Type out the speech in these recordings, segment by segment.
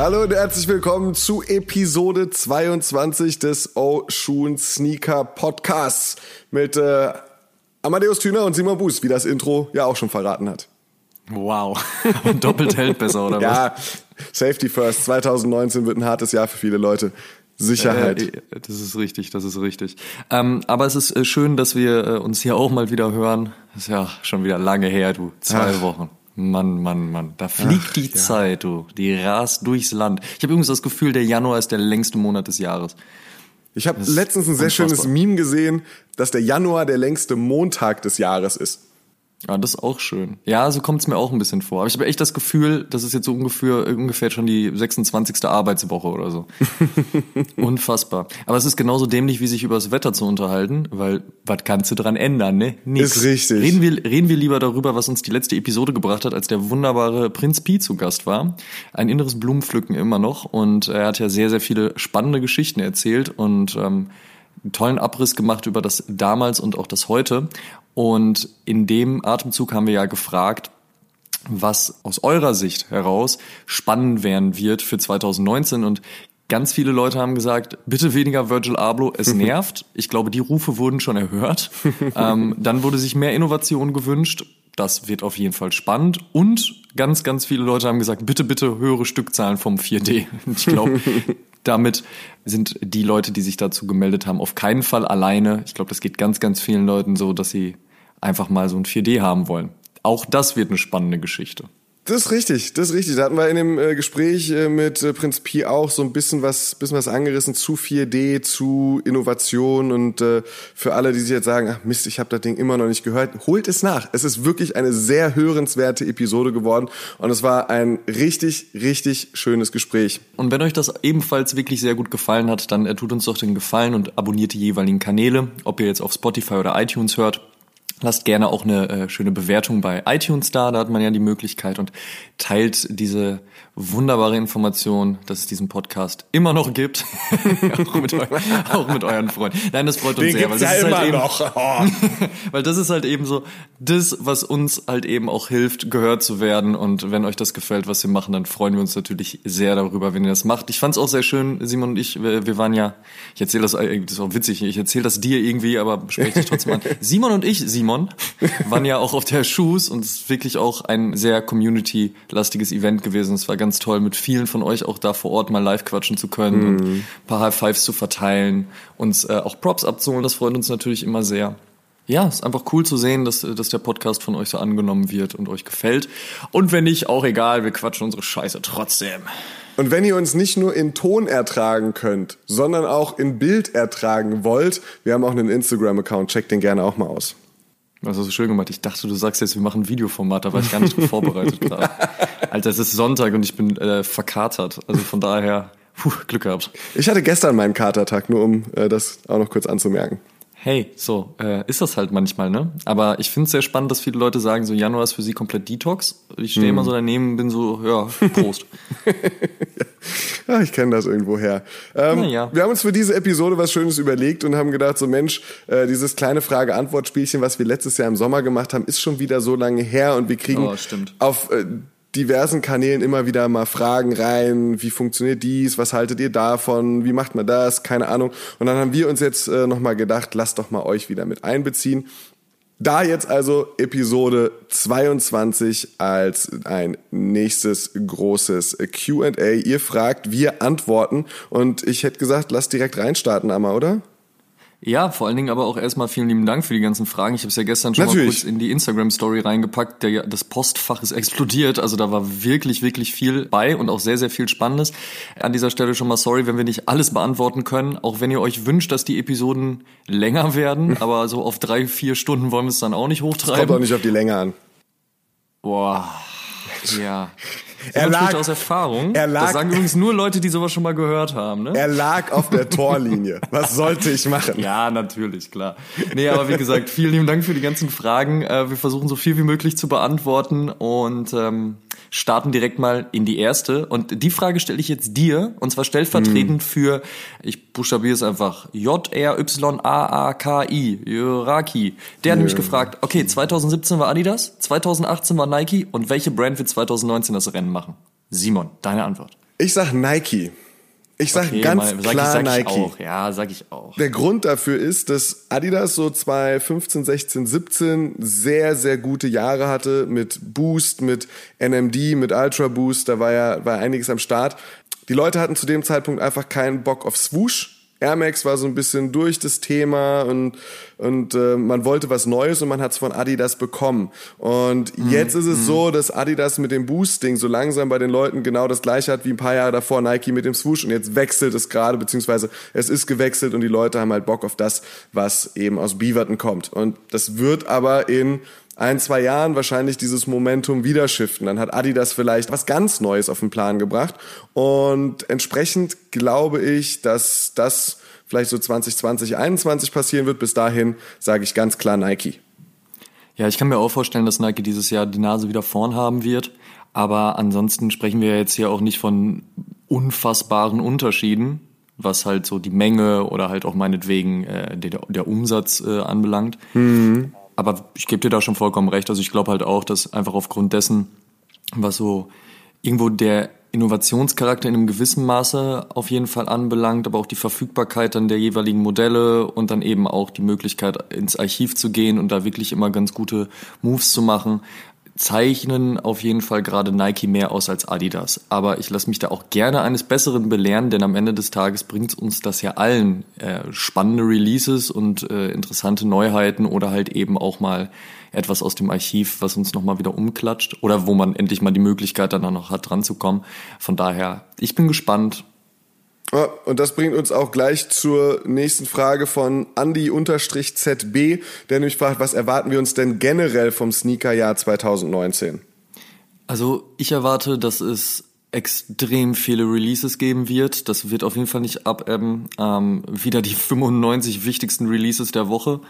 Hallo und herzlich willkommen zu Episode 22 des Oshun Sneaker Podcasts mit äh, Amadeus Thüner und Simon Buß, wie das Intro ja auch schon verraten hat. Wow. Doppelt hält besser, oder was? Ja, Safety First. 2019 wird ein hartes Jahr für viele Leute. Sicherheit. Äh, das ist richtig, das ist richtig. Ähm, aber es ist äh, schön, dass wir äh, uns hier auch mal wieder hören. Das ist ja schon wieder lange her, du. Zwei Ach. Wochen. Mann, Mann, Mann. Da fliegt Ach, die ja. Zeit, du. Die rast durchs Land. Ich habe übrigens das Gefühl, der Januar ist der längste Monat des Jahres. Ich habe letztens ein sehr unfassbar. schönes Meme gesehen, dass der Januar der längste Montag des Jahres ist. Ja, das ist auch schön. Ja, so kommt es mir auch ein bisschen vor. Aber ich habe echt das Gefühl, das ist jetzt so ungefähr, ungefähr schon die 26. Arbeitswoche oder so. Unfassbar. Aber es ist genauso dämlich, wie sich über das Wetter zu unterhalten, weil was kannst du dran ändern, ne? Nichts. Ist richtig. Reden wir, reden wir lieber darüber, was uns die letzte Episode gebracht hat, als der wunderbare Prinz Pi zu Gast war. Ein inneres Blumenpflücken immer noch. Und er hat ja sehr, sehr viele spannende Geschichten erzählt und ähm, einen tollen Abriss gemacht über das damals und auch das heute. Und in dem Atemzug haben wir ja gefragt, was aus eurer Sicht heraus spannend werden wird für 2019 und Ganz viele Leute haben gesagt, bitte weniger Virgil Abloh, es nervt. Ich glaube, die Rufe wurden schon erhört. ähm, dann wurde sich mehr Innovation gewünscht. Das wird auf jeden Fall spannend. Und ganz, ganz viele Leute haben gesagt, bitte, bitte höhere Stückzahlen vom 4D. Ich glaube, damit sind die Leute, die sich dazu gemeldet haben, auf keinen Fall alleine. Ich glaube, das geht ganz, ganz vielen Leuten so, dass sie einfach mal so ein 4D haben wollen. Auch das wird eine spannende Geschichte. Das ist richtig, das ist richtig. Da hatten wir in dem äh, Gespräch äh, mit äh, Prinz Pi auch so ein bisschen was, bisschen was angerissen zu 4D, zu Innovation und für alle, die sich jetzt sagen, ach Mist, ich habe das Ding immer noch nicht gehört, holt es nach. Es ist wirklich eine sehr hörenswerte Episode geworden und es war ein richtig, richtig schönes Gespräch. Und wenn euch das ebenfalls wirklich sehr gut gefallen hat, dann tut uns doch den Gefallen und abonniert die jeweiligen Kanäle, ob ihr jetzt auf Spotify oder iTunes hört. Lasst gerne auch eine äh, schöne Bewertung bei iTunes da, da hat man ja die Möglichkeit und teilt diese wunderbare Information, dass es diesen Podcast immer noch gibt, auch, mit auch, mit euren Freunden. Nein, das freut uns Den sehr, weil das ja ist halt eben, oh. weil das ist halt eben so das, was uns halt eben auch hilft, gehört zu werden. Und wenn euch das gefällt, was wir machen, dann freuen wir uns natürlich sehr darüber, wenn ihr das macht. Ich fand es auch sehr schön, Simon und ich, wir waren ja, ich erzähle das, äh, das ist auch witzig, ich erzähle das dir irgendwie, aber spreche dich trotzdem an. Simon und ich, Simon, waren ja auch auf der Shoes und es ist wirklich auch ein sehr community-lastiges Event gewesen. Es war ganz toll, mit vielen von euch auch da vor Ord mal live quatschen zu können mhm. und ein paar High Fives zu verteilen, uns äh, auch Props abzuholen. Das freut uns natürlich immer sehr. Ja, ist einfach cool zu sehen, dass, dass der Podcast von euch so angenommen wird und euch gefällt. Und wenn nicht, auch egal, wir quatschen unsere Scheiße trotzdem. Und wenn ihr uns nicht nur in Ton ertragen könnt, sondern auch in Bild ertragen wollt, wir haben auch einen Instagram-Account, checkt den gerne auch mal aus. Das hast du schön gemacht. Ich dachte, du sagst jetzt, wir machen ein Videoformat, da war ich gar nicht drauf vorbereitet gerade. Alter, es ist Sonntag und ich bin äh, verkatert. Also von daher, puh, Glück gehabt. Ich hatte gestern meinen Katertag, nur um äh, das auch noch kurz anzumerken hey, so äh, ist das halt manchmal, ne? Aber ich finde es sehr spannend, dass viele Leute sagen, so Januar ist für sie komplett Detox. Ich stehe mm. immer so daneben, bin so, ja, Prost. ja, ich kenne das irgendwo her. Ähm, ja. Wir haben uns für diese Episode was Schönes überlegt und haben gedacht, so Mensch, äh, dieses kleine Frage-Antwort-Spielchen, was wir letztes Jahr im Sommer gemacht haben, ist schon wieder so lange her und wir kriegen oh, auf äh, diversen Kanälen immer wieder mal Fragen rein, wie funktioniert dies, was haltet ihr davon, wie macht man das, keine Ahnung. Und dann haben wir uns jetzt äh, nochmal gedacht, lasst doch mal euch wieder mit einbeziehen. Da jetzt also Episode 22 als ein nächstes großes QA. Ihr fragt, wir antworten. Und ich hätte gesagt, lasst direkt reinstarten, Amma, oder? Ja, vor allen Dingen aber auch erstmal vielen lieben Dank für die ganzen Fragen. Ich habe es ja gestern schon Natürlich. mal kurz in die Instagram-Story reingepackt. Der, das Postfach ist explodiert. Also da war wirklich, wirklich viel bei und auch sehr, sehr viel Spannendes. An dieser Stelle schon mal sorry, wenn wir nicht alles beantworten können. Auch wenn ihr euch wünscht, dass die Episoden länger werden. aber so auf drei, vier Stunden wollen wir es dann auch nicht hochtreiben. Das kommt auch nicht auf die Länge an. Boah. Ja. Er lag- aus Erfahrung. er lag- das sagen übrigens nur Leute, die sowas schon mal gehört haben. Ne? Er lag auf der Torlinie. Was sollte ich machen? Ja, natürlich, klar. Nee, aber wie gesagt, vielen lieben Dank für die ganzen Fragen. Äh, Wir versuchen so viel wie möglich zu beantworten und ähm, starten direkt mal in die erste. Und die Frage stelle ich jetzt dir, und zwar stellvertretend für, ich buchstabiere es einfach, J-R-Y-A-A-K-I, Jöraki. Der hat nämlich gefragt, okay, 2017 war Adidas, 2018 war Nike und welche Brand wird 2019 das Rennen machen? Simon, deine Antwort. Ich sag Nike. Ich sag Okay, ganz mal, sag klar ich, sag Nike. Ich auch. Ja, sag ich auch. Der Grund dafür ist, dass Adidas so 2015, 16, 17 sehr, sehr gute Jahre hatte mit Boost, mit NMD, mit Ultra Boost. Da war ja war einiges am Start. Die Leute hatten zu dem Zeitpunkt einfach keinen Bock auf Swoosh. Air Max war so ein bisschen durch das Thema und, und äh, man wollte was Neues und man hat es von Adidas bekommen. Und jetzt ist es so, dass Adidas mit dem Boosting so langsam bei den Leuten genau das gleiche hat wie ein paar Jahre davor Nike mit dem Swoosh und jetzt wechselt es gerade, beziehungsweise es ist gewechselt und die Leute haben halt Bock auf das, was eben aus Beaverton kommt. Und das wird aber in ein, zwei Jahren wahrscheinlich dieses Momentum wieder shiften. Dann hat Adidas vielleicht was ganz Neues auf den Plan gebracht. Und entsprechend glaube ich, dass das vielleicht so 2020, 2021 passieren wird. Bis dahin sage ich ganz klar Nike. Ja, ich kann mir auch vorstellen, dass Nike dieses Jahr die Nase wieder vorn haben wird. Aber ansonsten sprechen wir jetzt hier auch nicht von unfassbaren Unterschieden, was halt so die Menge oder halt auch meinetwegen äh, der, der Umsatz äh, anbelangt. Aber ich gebe dir da schon vollkommen recht. Also ich glaube halt auch, dass einfach aufgrund dessen, was so irgendwo der Innovationscharakter in einem gewissen Maße auf jeden Fall anbelangt, aber auch die Verfügbarkeit dann der jeweiligen Modelle und dann eben auch die Möglichkeit ins Archiv zu gehen und da wirklich immer ganz gute Moves zu machen, zeichnen auf jeden Fall gerade Nike mehr aus als Adidas. Aber ich lasse mich da auch gerne eines Besseren belehren, denn am Ende des Tages bringt uns das ja allen äh, spannende Releases und äh, interessante Neuheiten oder halt eben auch mal etwas aus dem Archiv, was uns nochmal wieder umklatscht oder wo man endlich mal die Möglichkeit dann auch noch hat, dran zu kommen. Von daher, ich bin gespannt. Und das bringt uns auch gleich zur nächsten Frage von Andy-ZB, der nämlich fragt, was erwarten wir uns denn generell vom Sneakerjahr 2019? Also ich erwarte, dass es extrem viele Releases geben wird. Das wird auf jeden Fall nicht abebben. Ähm, wieder die 95 wichtigsten Releases der Woche.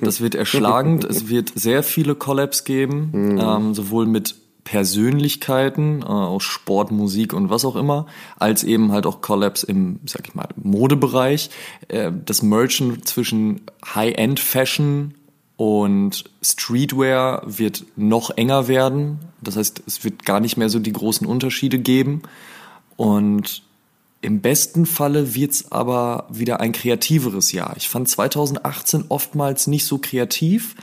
Das wird erschlagend. es wird sehr viele Collabs geben, ähm, sowohl mit Persönlichkeiten äh, aus Sport, Musik und was auch immer, als eben halt auch Collabs im, sag ich mal, Modebereich. Äh, das Merchen zwischen High-End-Fashion und Streetwear wird noch enger werden. Das heißt, es wird gar nicht mehr so die großen Unterschiede geben. Und im besten Falle wird's aber wieder ein kreativeres Jahr. Ich fand 2018 oftmals nicht so kreativ,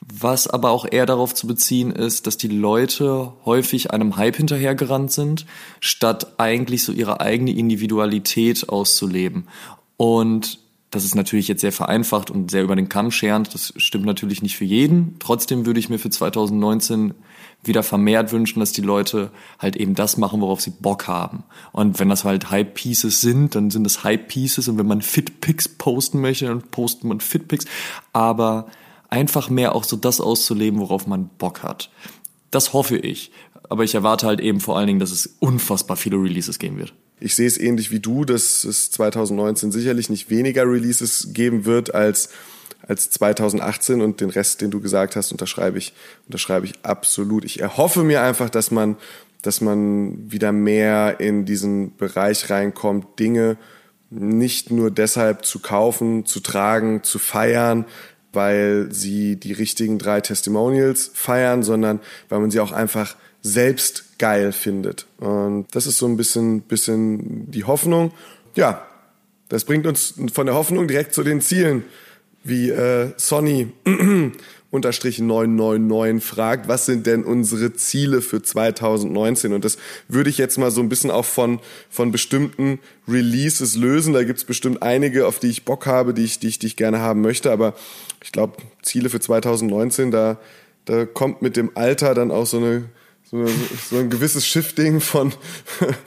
was aber auch eher darauf zu beziehen ist, dass die Leute häufig einem Hype hinterhergerannt sind, statt eigentlich so ihre eigene Individualität auszuleben. Und das ist natürlich jetzt sehr vereinfacht und sehr über den Kamm scherend. Das stimmt natürlich nicht für jeden. Trotzdem würde ich mir für 2019 wieder vermehrt wünschen, dass die Leute halt eben das machen, worauf sie Bock haben. Und wenn das halt Hype Pieces sind, dann sind das Hype Pieces. Und wenn man Fit Pics posten möchte, dann postet man Fit Pics. Aber einfach mehr auch so das auszuleben, worauf man Bock hat. Das hoffe ich. Aber ich erwarte halt eben vor allen Dingen, dass es unfassbar viele Releases geben wird. Ich sehe es ähnlich wie du, dass es 2019 sicherlich nicht weniger Releases geben wird als als 2018 und den Rest, den du gesagt hast, unterschreibe ich, unterschreibe ich absolut. Ich erhoffe mir einfach, dass man, dass man wieder mehr in diesen Bereich reinkommt, Dinge nicht nur deshalb zu kaufen, zu tragen, zu feiern, weil sie die richtigen drei Testimonials feiern, sondern weil man sie auch einfach selbst geil findet. Und das ist so ein bisschen, bisschen die Hoffnung. Ja, das bringt uns von der Hoffnung direkt zu den Zielen wie äh, Sonny unterstrich 999 fragt, was sind denn unsere Ziele für 2019? Und das würde ich jetzt mal so ein bisschen auch von, von bestimmten Releases lösen. Da gibt's bestimmt einige, auf die ich Bock habe, die ich, die ich, die ich gerne haben möchte. Aber ich glaube, Ziele für 2019, da, da kommt mit dem Alter dann auch so eine so, so ein gewisses Shifting von,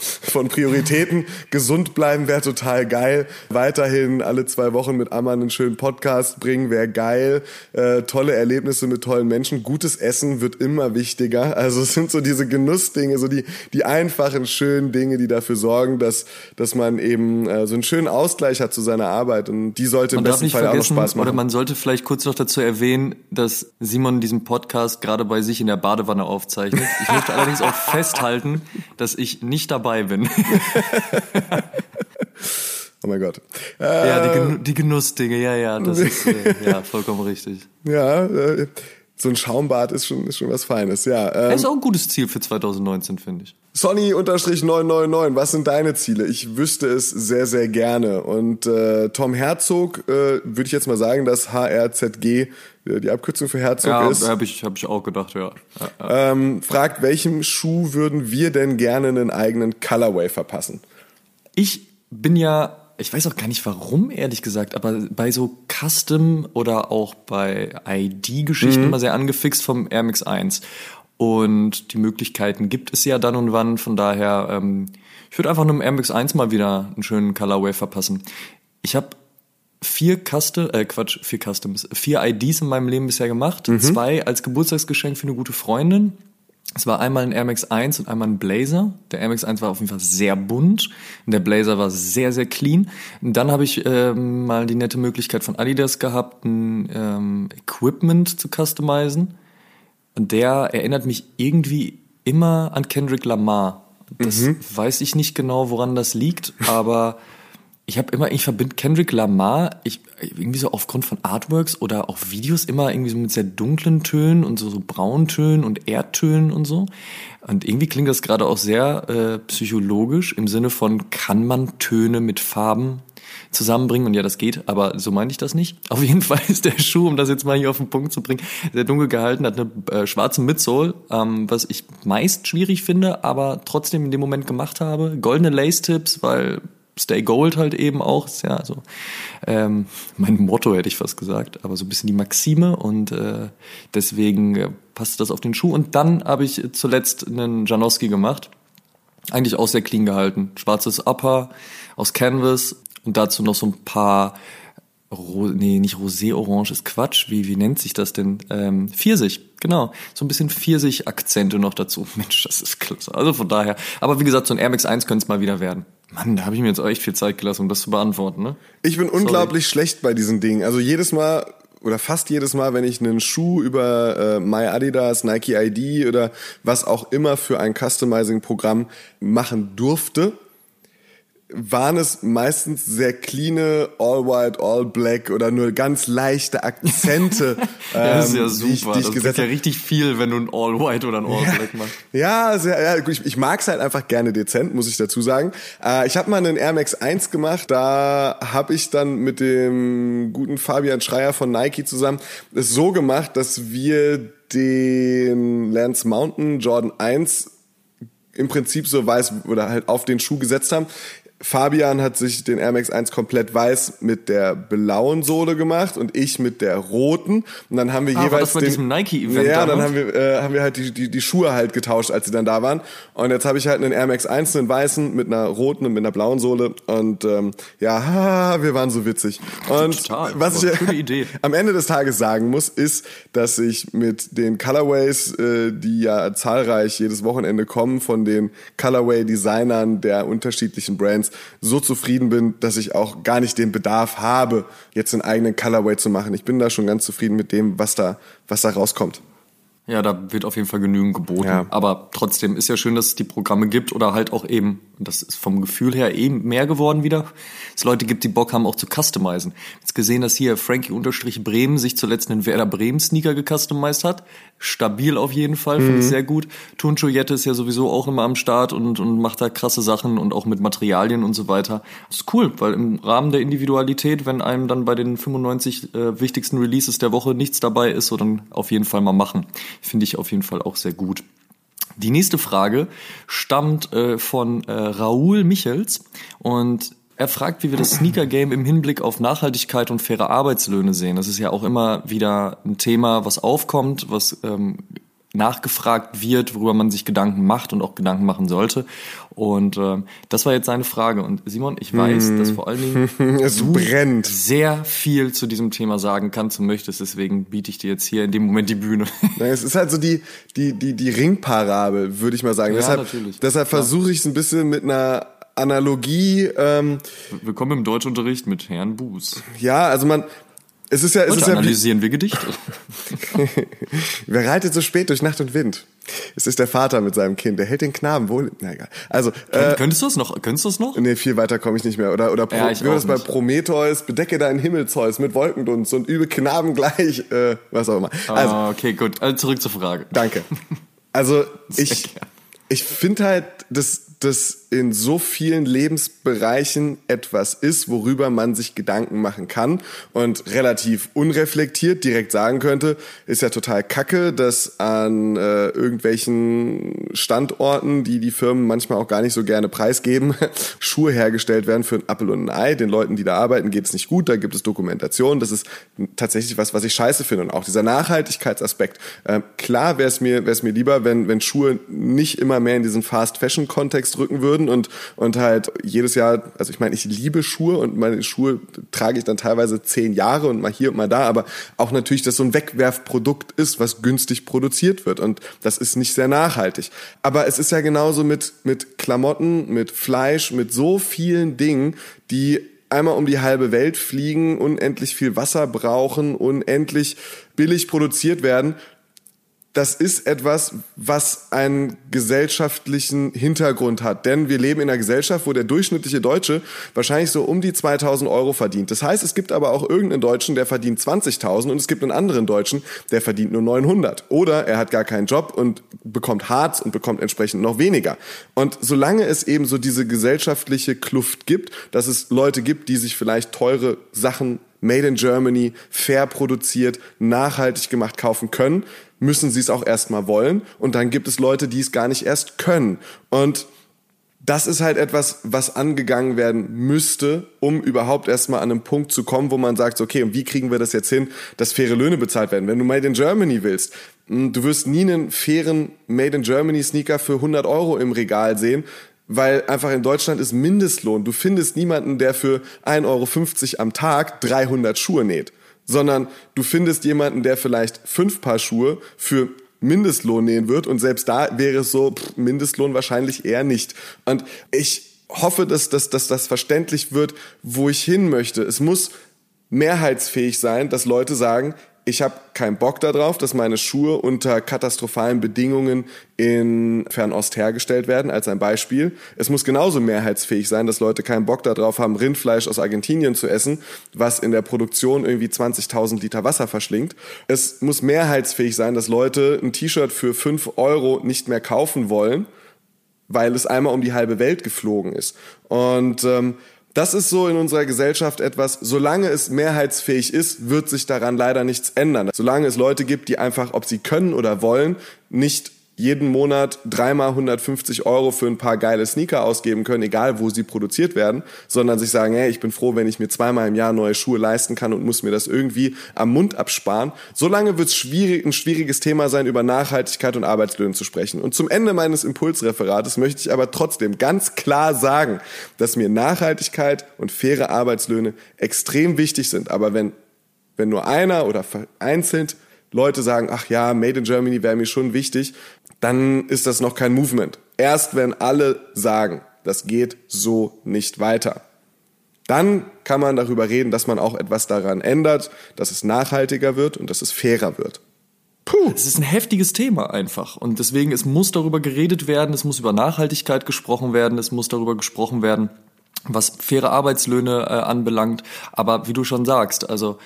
von Prioritäten. Gesund bleiben wäre total geil. Weiterhin alle zwei Wochen mit Amman einen schönen Podcast bringen wäre geil. Äh, tolle Erlebnisse mit tollen Menschen. Gutes Essen wird immer wichtiger. Also es sind so diese Genussdinge, so die, die einfachen, schönen Dinge, die dafür sorgen, dass, dass man eben äh, so einen schönen Ausgleich hat zu seiner Arbeit. Und die sollte man im besten Fall auch noch Spaß machen. Oder man sollte vielleicht kurz noch dazu erwähnen, dass Simon diesen Podcast gerade bei sich in der Badewanne aufzeichnet. Ich möchte allerdings auch festhalten, dass ich nicht dabei bin. oh mein Gott. Äh, ja, die, Genu die Genussdinge, ja, ja, das ist äh, ja vollkommen richtig. Ja, äh, so ein Schaumbad ist schon, ist schon was Feines, ja. Ähm, das ist auch ein gutes Ziel für 2019, finde ich. Sonny-999, was sind deine Ziele? Ich wüsste es sehr, sehr gerne. Und äh, Tom Herzog, äh, würde ich jetzt mal sagen, dass HRZG äh, die Abkürzung für Herzog ja, ist. Ja, habe ich, hab ich auch gedacht, ja. ja, ja. Ähm, fragt, welchem Schuh würden wir denn gerne einen eigenen Colorway verpassen? Ich bin ja ich weiß auch gar nicht warum, ehrlich gesagt, aber bei so Custom oder auch bei ID-Geschichten mhm. immer sehr angefixt vom Air Max 1. Und die Möglichkeiten gibt es ja dann und wann. Von daher, ähm, ich würde einfach einem Air Max 1 mal wieder einen schönen Colorway verpassen. Ich habe vier Custom, äh Quatsch, vier Customs, vier IDs in meinem Leben bisher gemacht. Mhm. Zwei als Geburtstagsgeschenk für eine gute Freundin. Es war einmal ein Air Max 1 und einmal ein Blazer. Der Air Max 1 war auf jeden Fall sehr bunt und der Blazer war sehr, sehr clean. Und dann habe ich ähm, mal die nette Möglichkeit von Adidas gehabt, ein ähm, Equipment zu customizen. Und der erinnert mich irgendwie immer an Kendrick Lamar. Das mhm. weiß ich nicht genau, woran das liegt, aber ich habe immer, ich verbinde Kendrick Lamar, ich irgendwie so aufgrund von Artworks oder auch Videos immer irgendwie so mit sehr dunklen Tönen und so, so Brauntönen und Erdtönen und so. Und irgendwie klingt das gerade auch sehr äh, psychologisch im Sinne von, kann man Töne mit Farben zusammenbringen. Und ja, das geht, aber so meine ich das nicht. Auf jeden Fall ist der Schuh, um das jetzt mal hier auf den Punkt zu bringen, sehr dunkel gehalten, hat eine äh, schwarze Midsole, ähm, was ich meist schwierig finde, aber trotzdem in dem Moment gemacht habe. Goldene Lace-Tips, weil Stay Gold halt eben auch, ja so ähm, mein Motto hätte ich fast gesagt, aber so ein bisschen die Maxime und äh, deswegen äh, passt das auf den Schuh. Und dann habe ich zuletzt einen Janowski gemacht, eigentlich auch sehr clean gehalten, schwarzes Upper aus Canvas, und dazu noch so ein paar, Ro nee, nicht Rosé-Orange ist Quatsch, wie, wie nennt sich das denn? Ähm, Pfirsich, genau. So ein bisschen Pfirsich-Akzente noch dazu. Mensch, das ist klasse. Also von daher. Aber wie gesagt, so ein Air Max 1 könnte es mal wieder werden. Mann, da habe ich mir jetzt auch echt viel Zeit gelassen, um das zu beantworten, ne? Ich bin Sorry. unglaublich schlecht bei diesen Dingen. Also jedes Mal oder fast jedes Mal, wenn ich einen Schuh über äh, My Adidas, Nike ID oder was auch immer für ein Customizing-Programm machen durfte, waren es meistens sehr cleane All White, All Black oder nur ganz leichte Akzente. ja, das ist ja super. Ähm, die ich, die ich das ist ja richtig viel, wenn du ein All White oder ein All ja, Black machst. Ja, sehr, ja ich, ich mag es halt einfach gerne dezent, muss ich dazu sagen. Äh, ich habe mal einen Air Max 1 gemacht, da habe ich dann mit dem guten Fabian Schreier von Nike zusammen es so gemacht, dass wir den Lance Mountain Jordan 1 im Prinzip so weiß oder halt auf den Schuh gesetzt haben. Fabian hat sich den Air Max 1 komplett weiß mit der blauen Sohle gemacht und ich mit der roten. Und dann haben wir ah, jeweils. War das bei den, diesem Nike-Event? Ja, dann haben wir, äh, haben wir halt die, die, die Schuhe halt getauscht, als sie dann da waren. Und jetzt habe ich halt einen Air Max 1, einen weißen mit einer roten und mit einer blauen Sohle. Und ähm, ja, wir waren so witzig. Und Total, was ich Idee. am Ende des Tages sagen muss, ist, dass ich mit den Colorways, äh, die ja zahlreich jedes Wochenende kommen, von den Colorway-Designern der unterschiedlichen Brands, so zufrieden bin, dass ich auch gar nicht den Bedarf habe, jetzt einen eigenen Colorway zu machen. Ich bin da schon ganz zufrieden mit dem, was da, was da rauskommt. Ja, da wird auf jeden Fall genügend geboten. Ja. Aber trotzdem ist ja schön, dass es die Programme gibt oder halt auch eben, das ist vom Gefühl her eben mehr geworden wieder, es Leute gibt, die Bock haben auch zu customizen. Jetzt gesehen, dass hier Frankie unterstrich Bremen sich zuletzt einen Werder Bremen Sneaker gecustomized hat. Stabil auf jeden Fall, mhm. finde ich sehr gut. Tuncho Jette ist ja sowieso auch immer am Start und, und macht da krasse Sachen und auch mit Materialien und so weiter. Das ist cool, weil im Rahmen der Individualität, wenn einem dann bei den 95 äh, wichtigsten Releases der Woche nichts dabei ist, so dann auf jeden Fall mal machen. Finde ich auf jeden Fall auch sehr gut. Die nächste Frage stammt äh, von äh, Raoul Michels und er fragt, wie wir das Sneaker-Game im Hinblick auf Nachhaltigkeit und faire Arbeitslöhne sehen. Das ist ja auch immer wieder ein Thema, was aufkommt, was ähm, nachgefragt wird, worüber man sich Gedanken macht und auch Gedanken machen sollte. Und äh, das war jetzt seine Frage. Und Simon, ich weiß, mm. dass vor allen Dingen es du brennt. sehr viel zu diesem Thema sagen kannst und möchtest. Deswegen biete ich dir jetzt hier in dem Moment die Bühne. es ist halt so die, die, die, die Ringparabel, würde ich mal sagen. Ja, deshalb natürlich. deshalb versuche ich es ein bisschen mit einer Analogie. Ähm, Willkommen im Deutschunterricht mit Herrn Buß. Ja, also man, es ist ja, es ist analysieren ja, wir Gedichte. Wer reitet so spät durch Nacht und Wind? Es ist der Vater mit seinem Kind, der hält den Knaben wohl. Na egal. Also, äh, könntest du es noch? Könntest du es noch? Nee, viel weiter komme ich nicht mehr. Oder, oder Pro, ja, war das bei Prometheus? Bedecke deinen Himmel, Zeus, mit Wolkendunst und übe Knaben gleich, äh, was auch immer. Also, ah, okay, gut. Also zurück zur Frage. Danke. Also, ich, ich finde halt, dass, dass in so vielen Lebensbereichen etwas ist, worüber man sich Gedanken machen kann und relativ unreflektiert direkt sagen könnte, ist ja total kacke, dass an äh, irgendwelchen Standorten, die die Firmen manchmal auch gar nicht so gerne preisgeben, Schuhe hergestellt werden für ein Apfel und ein Ei. Den Leuten, die da arbeiten, geht es nicht gut, da gibt es Dokumentation. Das ist tatsächlich was, was ich scheiße finde. Und auch dieser Nachhaltigkeitsaspekt. Äh, klar wäre es mir, wär's mir lieber, wenn, wenn Schuhe nicht immer mehr in diesen Fast-Fashion-Kontext rücken würden, würden und, und halt jedes Jahr, also ich meine, ich liebe Schuhe und meine Schuhe trage ich dann teilweise zehn Jahre und mal hier und mal da, aber auch natürlich, dass so ein Wegwerfprodukt ist, was günstig produziert wird und das ist nicht sehr nachhaltig. Aber es ist ja genauso mit, mit Klamotten, mit Fleisch, mit so vielen Dingen, die einmal um die halbe Welt fliegen, unendlich viel Wasser brauchen, unendlich billig produziert werden das ist etwas, was einen gesellschaftlichen Hintergrund hat. Denn wir leben in einer Gesellschaft, wo der durchschnittliche Deutsche wahrscheinlich so um die 2000 Euro verdient. Das heißt, es gibt aber auch irgendeinen Deutschen, der verdient 20.000 und es gibt einen anderen Deutschen, der verdient nur 900. Oder er hat gar keinen Job und bekommt Harz und bekommt entsprechend noch weniger. Und solange es eben so diese gesellschaftliche Kluft gibt, dass es Leute gibt, die sich vielleicht teure Sachen made in Germany, fair produziert, nachhaltig gemacht kaufen können, müssen sie es auch erstmal wollen. Und dann gibt es Leute, die es gar nicht erst können. Und das ist halt etwas, was angegangen werden müsste, um überhaupt erstmal an einen Punkt zu kommen, wo man sagt, okay, und wie kriegen wir das jetzt hin, dass faire Löhne bezahlt werden? Wenn du Made in Germany willst, hm, du wirst nie einen fairen Made in Germany Sneaker für 100 Euro im Regal sehen, weil einfach in Deutschland ist Mindestlohn. Du findest niemanden, der für 1,50 Euro am Tag 300 Schuhe näht, sondern du findest jemanden, der vielleicht fünf Paar Schuhe für Mindestlohn nähen wird und selbst da wäre es so, pff, Mindestlohn wahrscheinlich eher nicht. Und ich hoffe, dass, dass, dass das verständlich wird, wo ich hin möchte. Es muss mehrheitsfähig sein, dass Leute sagen, ich habe keinen Bock darauf, dass meine Schuhe unter katastrophalen Bedingungen in Fernost hergestellt werden, als ein Beispiel. Es muss genauso mehrheitsfähig sein, dass Leute keinen Bock darauf haben, Rindfleisch aus Argentinien zu essen, was in der Produktion irgendwie 20.000 Liter Wasser verschlingt. Es muss mehrheitsfähig sein, dass Leute ein T-Shirt für 5 Euro nicht mehr kaufen wollen, weil es einmal um die halbe Welt geflogen ist. Und ähm, das ist so in unserer Gesellschaft etwas, solange es mehrheitsfähig ist, wird sich daran leider nichts ändern. Solange es Leute gibt, die einfach, ob sie können oder wollen, nicht jeden Monat dreimal 150 Euro für ein paar geile Sneaker ausgeben können, egal wo sie produziert werden, sondern sich sagen, hey, ich bin froh, wenn ich mir zweimal im Jahr neue Schuhe leisten kann und muss mir das irgendwie am Mund absparen. Solange wird es schwierig, ein schwieriges Thema sein, über Nachhaltigkeit und Arbeitslöhne zu sprechen. Und zum Ende meines Impulsreferates möchte ich aber trotzdem ganz klar sagen, dass mir Nachhaltigkeit und faire Arbeitslöhne extrem wichtig sind. Aber wenn, wenn nur einer oder vereinzelt Leute sagen, ach ja, Made in Germany wäre mir schon wichtig, dann ist das noch kein Movement. Erst wenn alle sagen, das geht so nicht weiter. Dann kann man darüber reden, dass man auch etwas daran ändert, dass es nachhaltiger wird und dass es fairer wird. Puh. Es ist ein heftiges Thema einfach. Und deswegen, es muss darüber geredet werden, es muss über Nachhaltigkeit gesprochen werden, es muss darüber gesprochen werden, was faire Arbeitslöhne äh, anbelangt. Aber wie du schon sagst, also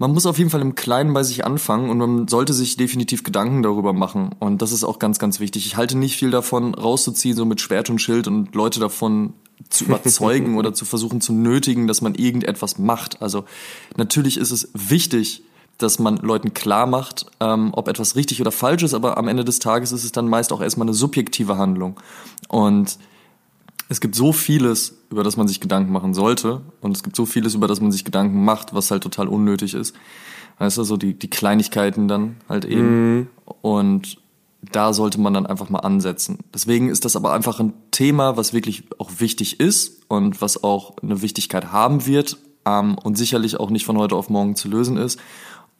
man muss auf jeden Fall im Kleinen bei sich anfangen und man sollte sich definitiv Gedanken darüber machen. Und das ist auch ganz, ganz wichtig. Ich halte nicht viel davon, rauszuziehen, so mit Schwert und Schild und Leute davon zu überzeugen oder zu versuchen zu nötigen, dass man irgendetwas macht. Also natürlich ist es wichtig, dass man Leuten klar macht, ähm, ob etwas richtig oder falsch ist, aber am Ende des Tages ist es dann meist auch erstmal eine subjektive Handlung. Und es gibt so vieles, über das man sich Gedanken machen sollte und es gibt so vieles, über das man sich Gedanken macht, was halt total unnötig ist. Weißt du, so die, die Kleinigkeiten dann halt eben. Mhm. Und da sollte man dann einfach mal ansetzen. Deswegen ist das aber einfach ein Thema, was wirklich auch wichtig ist und was auch eine Wichtigkeit haben wird ähm, und sicherlich auch nicht von heute auf morgen zu lösen ist.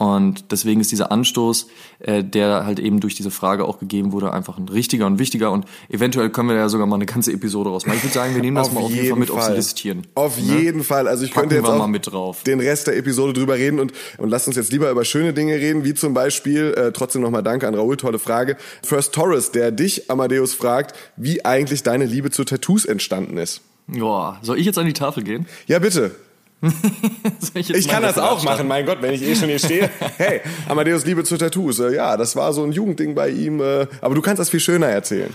Und deswegen ist dieser Anstoß, äh, der halt eben durch diese Frage auch gegeben wurde, einfach ein richtiger und wichtiger. Und eventuell können wir ja sogar mal eine ganze Episode rausmachen. Ich würde sagen, wir nehmen das auf mal auf jeden Fall mit Fall. aufs Listieren. Auf ne? jeden Fall. Also ich Packen könnte jetzt auch den Rest der Episode drüber reden und, und lasst uns jetzt lieber über schöne Dinge reden, wie zum Beispiel, äh, trotzdem nochmal Danke an Raoul, tolle Frage. First Torres, der dich, Amadeus, fragt, wie eigentlich deine Liebe zu Tattoos entstanden ist. Boah, soll ich jetzt an die Tafel gehen? Ja, bitte ich, ich kann das auch machen, mein Gott, wenn ich eh schon hier stehe. Hey, Amadeus Liebe zu Tattoos. Äh, ja, das war so ein Jugendding bei ihm. Äh, aber du kannst das viel schöner erzählen.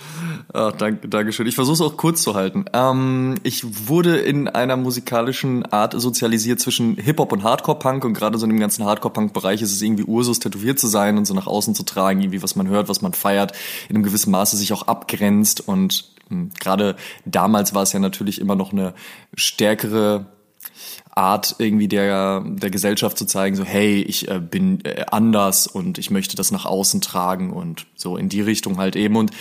Ach, danke, danke schön. Ich versuche es auch kurz zu halten. Ähm, ich wurde in einer musikalischen Art sozialisiert zwischen Hip-Hop und Hardcore-Punk und gerade so in dem ganzen Hardcore-Punk-Bereich ist es irgendwie Ursus, tätowiert zu sein und so nach außen zu tragen, irgendwie was man hört, was man feiert, in einem gewissen Maße sich auch abgrenzt und hm, Gerade damals war es ja natürlich immer noch eine stärkere Art irgendwie der, der Gesellschaft zu zeigen, so hey, ich äh, bin äh, anders und ich möchte das nach außen tragen und so in die Richtung halt eben. Und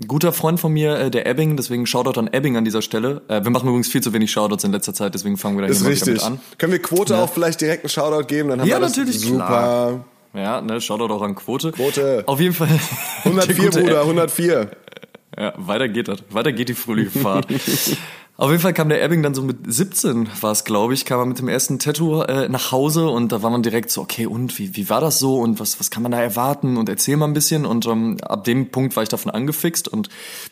ein guter Freund von mir, äh, der Ebbing, deswegen Shoutout an Ebbing an dieser Stelle. Äh, wir machen übrigens viel zu wenig Shoutouts in letzter Zeit, deswegen fangen wir da hier mal damit an. Können wir Quote ja. auch vielleicht direkt einen Shoutout geben? Dann haben ja, wir das natürlich, super. Klar. Ja, ne, Shoutout auch an Quote. Quote. Auf jeden Fall. 104, Bruder, 104. Ja, weiter geht das. Weiter geht die fröhliche Fahrt. Auf jeden Fall kam der Ebbing dann so mit 17, war es glaube ich, kam er mit dem ersten Tattoo äh, nach Hause und da war man direkt so, okay, und? Wie, wie war das so? Und was, was kann man da erwarten? Und erzähl mal ein bisschen. Und ähm, ab dem Punkt war ich davon angefixt. Und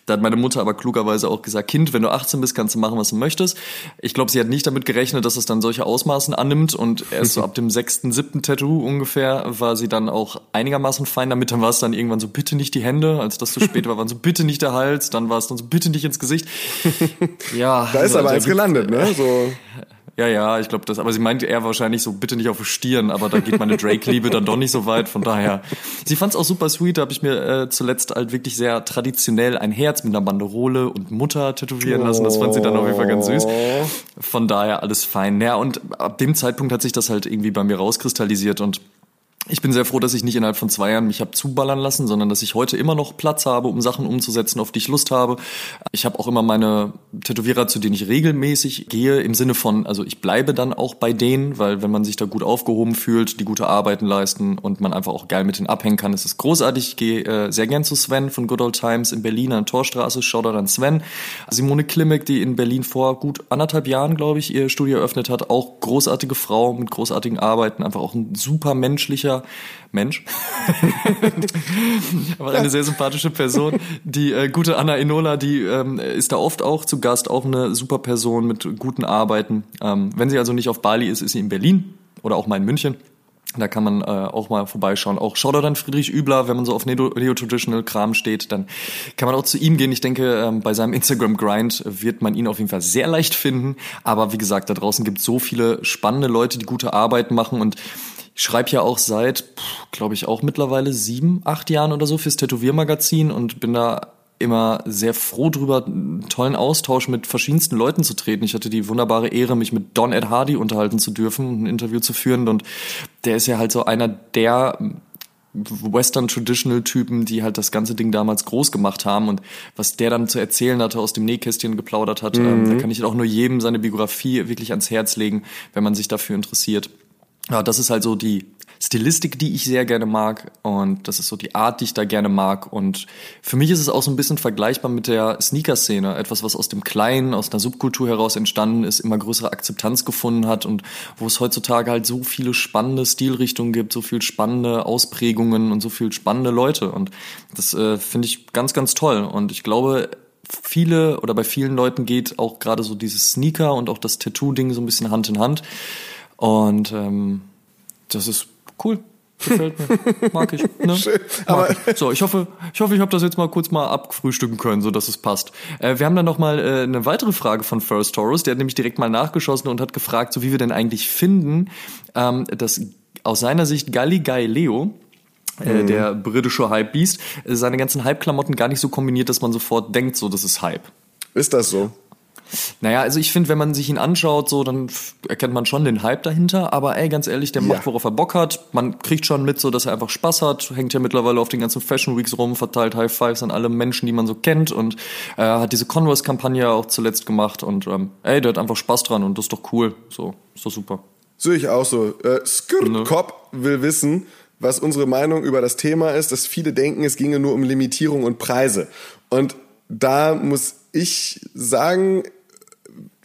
da hat meine Mutter aber klugerweise auch gesagt, Kind, wenn du 18 bist, kannst du machen, was du möchtest. Ich glaube, sie hat nicht damit gerechnet, dass es dann solche Ausmaßen annimmt. Und erst so ab dem sechsten, siebten Tattoo ungefähr war sie dann auch einigermaßen fein. Damit. Dann war es dann irgendwann so, bitte nicht die Hände, als das zu spät war, waren so, bitte nicht der Hals, dann war es dann so, bitte nicht ins Gesicht. Ja, da ist aber eins gelandet, ne? So. Ja, ja, ich glaube das. Aber sie meinte eher wahrscheinlich so, bitte nicht auf die Stirn, aber da geht meine Drake-Liebe dann doch nicht so weit. Von daher, sie fand es auch super sweet. Da habe ich mir äh, zuletzt halt wirklich sehr traditionell ein Herz mit einer Banderole und Mutter tätowieren lassen. Das fand sie dann auf jeden Fall ganz süß. Von daher alles fein. Ja, und ab dem Zeitpunkt hat sich das halt irgendwie bei mir rauskristallisiert und ich bin sehr froh, dass ich nicht innerhalb von zwei Jahren mich habe zuballern lassen, sondern dass ich heute immer noch Platz habe, um Sachen umzusetzen, auf die ich Lust habe. Ich habe auch immer meine Tätowierer, zu denen ich regelmäßig gehe, im Sinne von, also ich bleibe dann auch bei denen, weil wenn man sich da gut aufgehoben fühlt, die gute Arbeiten leisten und man einfach auch geil mit denen abhängen kann, ist es großartig. Ich gehe äh, sehr gern zu Sven von Good Old Times in Berlin an Torstraße, Shoutout an Sven. Simone Klimek, die in Berlin vor gut anderthalb Jahren, glaube ich, ihr Studio eröffnet hat, auch großartige Frau mit großartigen Arbeiten, einfach auch ein super menschlicher Mensch. Aber eine sehr sympathische Person. Die äh, gute Anna Enola, die ähm, ist da oft auch zu Gast, auch eine super Person mit guten Arbeiten. Ähm, wenn sie also nicht auf Bali ist, ist sie in Berlin oder auch mal in München. Da kann man äh, auch mal vorbeischauen. Auch Shoutout an Friedrich Übler, wenn man so auf Neo-Traditional-Kram steht, dann kann man auch zu ihm gehen. Ich denke, ähm, bei seinem Instagram-Grind wird man ihn auf jeden Fall sehr leicht finden. Aber wie gesagt, da draußen gibt es so viele spannende Leute, die gute Arbeit machen und ich schreibe ja auch seit, glaube ich, auch mittlerweile sieben, acht Jahren oder so fürs Tätowiermagazin und bin da immer sehr froh drüber, einen tollen Austausch mit verschiedensten Leuten zu treten. Ich hatte die wunderbare Ehre, mich mit Don Ed Hardy unterhalten zu dürfen und ein Interview zu führen. Und der ist ja halt so einer der Western Traditional Typen, die halt das ganze Ding damals groß gemacht haben und was der dann zu erzählen hatte, aus dem Nähkästchen geplaudert hat, ähm, mhm. da kann ich auch nur jedem seine Biografie wirklich ans Herz legen, wenn man sich dafür interessiert ja, das ist halt so die Stilistik, die ich sehr gerne mag und das ist so die Art, die ich da gerne mag und für mich ist es auch so ein bisschen vergleichbar mit der Sneaker-Szene, etwas, was aus dem Kleinen, aus einer Subkultur heraus entstanden ist, immer größere Akzeptanz gefunden hat und wo es heutzutage halt so viele spannende Stilrichtungen gibt, so viel spannende Ausprägungen und so viel spannende Leute und das äh, finde ich ganz, ganz toll und ich glaube, viele oder bei vielen Leuten geht auch gerade so dieses Sneaker und auch das Tattoo-Ding so ein bisschen Hand in Hand. Und ähm, das ist cool. Gefällt mir. Mag ich. Ne? Schön, Mag ich. So, ich hoffe, ich hoffe, ich habe das jetzt mal kurz mal abfrühstücken können, so dass es passt. Äh, wir haben dann noch mal äh, eine weitere Frage von First Taurus. Der hat nämlich direkt mal nachgeschossen und hat gefragt, so wie wir denn eigentlich finden, ähm, dass aus seiner Sicht Galli Leo äh, mhm. der britische Hype-Beast, äh, seine ganzen Hype-Klamotten gar nicht so kombiniert, dass man sofort denkt, so das ist Hype. Ist das so? Naja, also ich finde, wenn man sich ihn anschaut, so, dann erkennt man schon den Hype dahinter. Aber ey, ganz ehrlich, der ja. macht, worauf er Bock hat. Man kriegt schon mit, so, dass er einfach Spaß hat. Hängt ja mittlerweile auf den ganzen Fashion Weeks rum, verteilt High Fives an alle Menschen, die man so kennt. Und äh, hat diese Converse-Kampagne auch zuletzt gemacht. Und ähm, ey, der hat einfach Spaß dran und das ist doch cool. So, ist doch super. Sehe ich auch so. Äh, Skr ne? Will wissen, was unsere Meinung über das Thema ist, dass viele denken, es ginge nur um Limitierung und Preise. Und da muss ich sagen,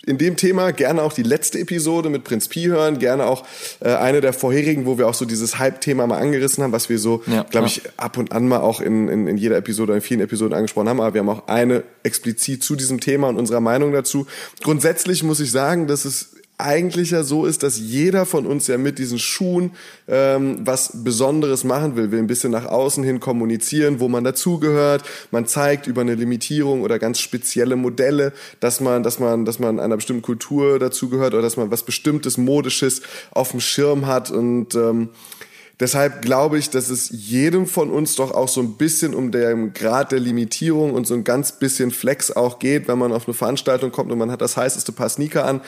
in dem Thema gerne auch die letzte Episode mit Prinz Pi hören, gerne auch äh, eine der vorherigen, wo wir auch so dieses Hype-Thema mal angerissen haben, was wir so, ja, glaube ich, ab und an mal auch in, in, in jeder Episode, in vielen Episoden angesprochen haben. Aber wir haben auch eine explizit zu diesem Thema und unserer Meinung dazu. Grundsätzlich muss ich sagen, dass es eigentlich ja so ist, dass jeder von uns ja mit diesen Schuhen ähm, was Besonderes machen will, will ein bisschen nach außen hin kommunizieren, wo man dazugehört. Man zeigt über eine Limitierung oder ganz spezielle Modelle, dass man, dass man, dass man einer bestimmten Kultur dazugehört oder dass man was bestimmtes modisches auf dem Schirm hat. Und ähm, Deshalb glaube ich, dass es jedem von uns doch auch so ein bisschen um den Grad der Limitierung und so ein ganz bisschen Flex auch geht, wenn man auf eine Veranstaltung kommt und man hat das heißeste Paar Sneaker an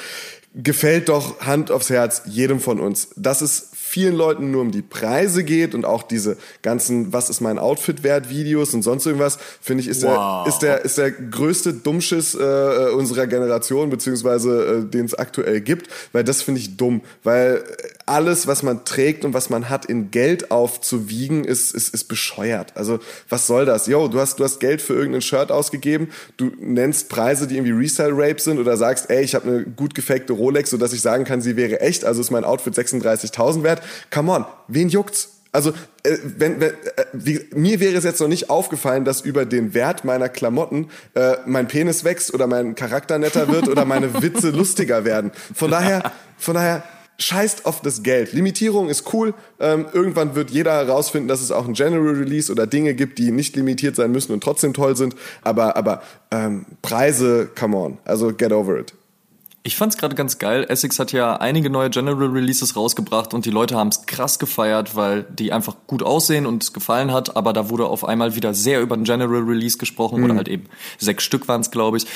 gefällt doch Hand aufs Herz jedem von uns. Dass es vielen Leuten nur um die Preise geht und auch diese ganzen Was ist mein Outfit wert Videos und sonst irgendwas, finde ich, ist, wow. der, ist, der, ist der größte Dummschiss äh, unserer Generation, beziehungsweise äh, den es aktuell gibt, weil das finde ich dumm, weil alles, was man trägt und was man hat, in Geld aufzuwiegen, ist, ist, ist bescheuert. Also was soll das? Yo, du hast, du hast Geld für irgendein Shirt ausgegeben, du nennst Preise, die irgendwie Resale-Rape sind oder sagst, ey, ich habe eine gut gefakte Rolex, sodass ich sagen kann, sie wäre echt, also ist mein Outfit 36.000 wert. Come on, wen juckt's? Also, äh, wenn, wenn, äh, wie, mir wäre es jetzt noch nicht aufgefallen, dass über den Wert meiner Klamotten äh, mein Penis wächst oder mein Charakter netter wird oder meine Witze lustiger werden. Von daher, von daher, scheißt auf das Geld. Limitierung ist cool. Ähm, irgendwann wird jeder herausfinden, dass es auch ein General Release oder Dinge gibt, die nicht limitiert sein müssen und trotzdem toll sind. Aber, aber ähm, Preise, come on. Also get over it. Ich fand's gerade ganz geil. Essex hat ja einige neue General Releases rausgebracht und die Leute haben's krass gefeiert, weil die einfach gut aussehen und es gefallen hat. Aber da wurde auf einmal wieder sehr über den General Release gesprochen mhm. oder halt eben sechs Stück waren's, glaube ich.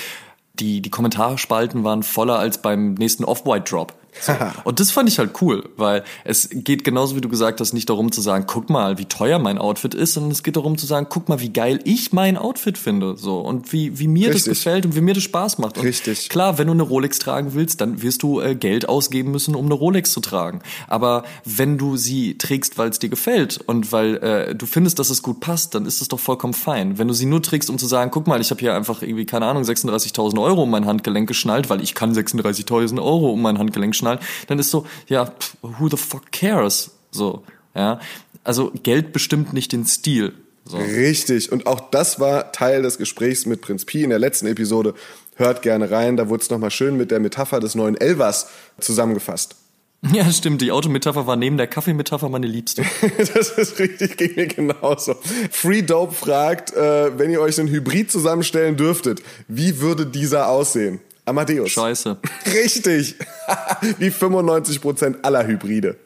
Die, die Kommentarspalten waren voller als beim nächsten Off-White Drop. So. Und das fand ich halt cool, weil es geht genauso wie du gesagt hast, nicht darum zu sagen, guck mal, wie teuer mein Outfit ist, sondern es geht darum zu sagen, guck mal, wie geil ich mein Outfit finde, so und wie wie mir Richtig. das gefällt und wie mir das Spaß macht. Und Richtig. Klar, wenn du eine Rolex tragen willst, dann wirst du äh, Geld ausgeben müssen, um eine Rolex zu tragen. Aber wenn du sie trägst, weil es dir gefällt und weil äh, du findest, dass es gut passt, dann ist es doch vollkommen fein. Wenn du sie nur trägst, um zu sagen, guck mal, ich habe hier einfach irgendwie keine Ahnung 36.000 Euro um mein Handgelenk geschnallt, weil ich kann 36.000 Euro um mein Handgelenk schnallen, dann ist so, ja, who the fuck cares? So, ja. Also Geld bestimmt nicht den Stil. So. Richtig. Und auch das war Teil des Gesprächs mit Prinz Pi in der letzten Episode. Hört gerne rein, da wurde es nochmal schön mit der Metapher des neuen Elvers zusammengefasst. Ja, stimmt. Die Autometapher war neben der Kaffeemetapher meine liebste. das ist richtig, ging mir genauso. Free Dope fragt, äh, wenn ihr euch einen Hybrid zusammenstellen dürftet, wie würde dieser aussehen? Amadeus. Scheiße. Richtig. Wie 95% aller Hybride.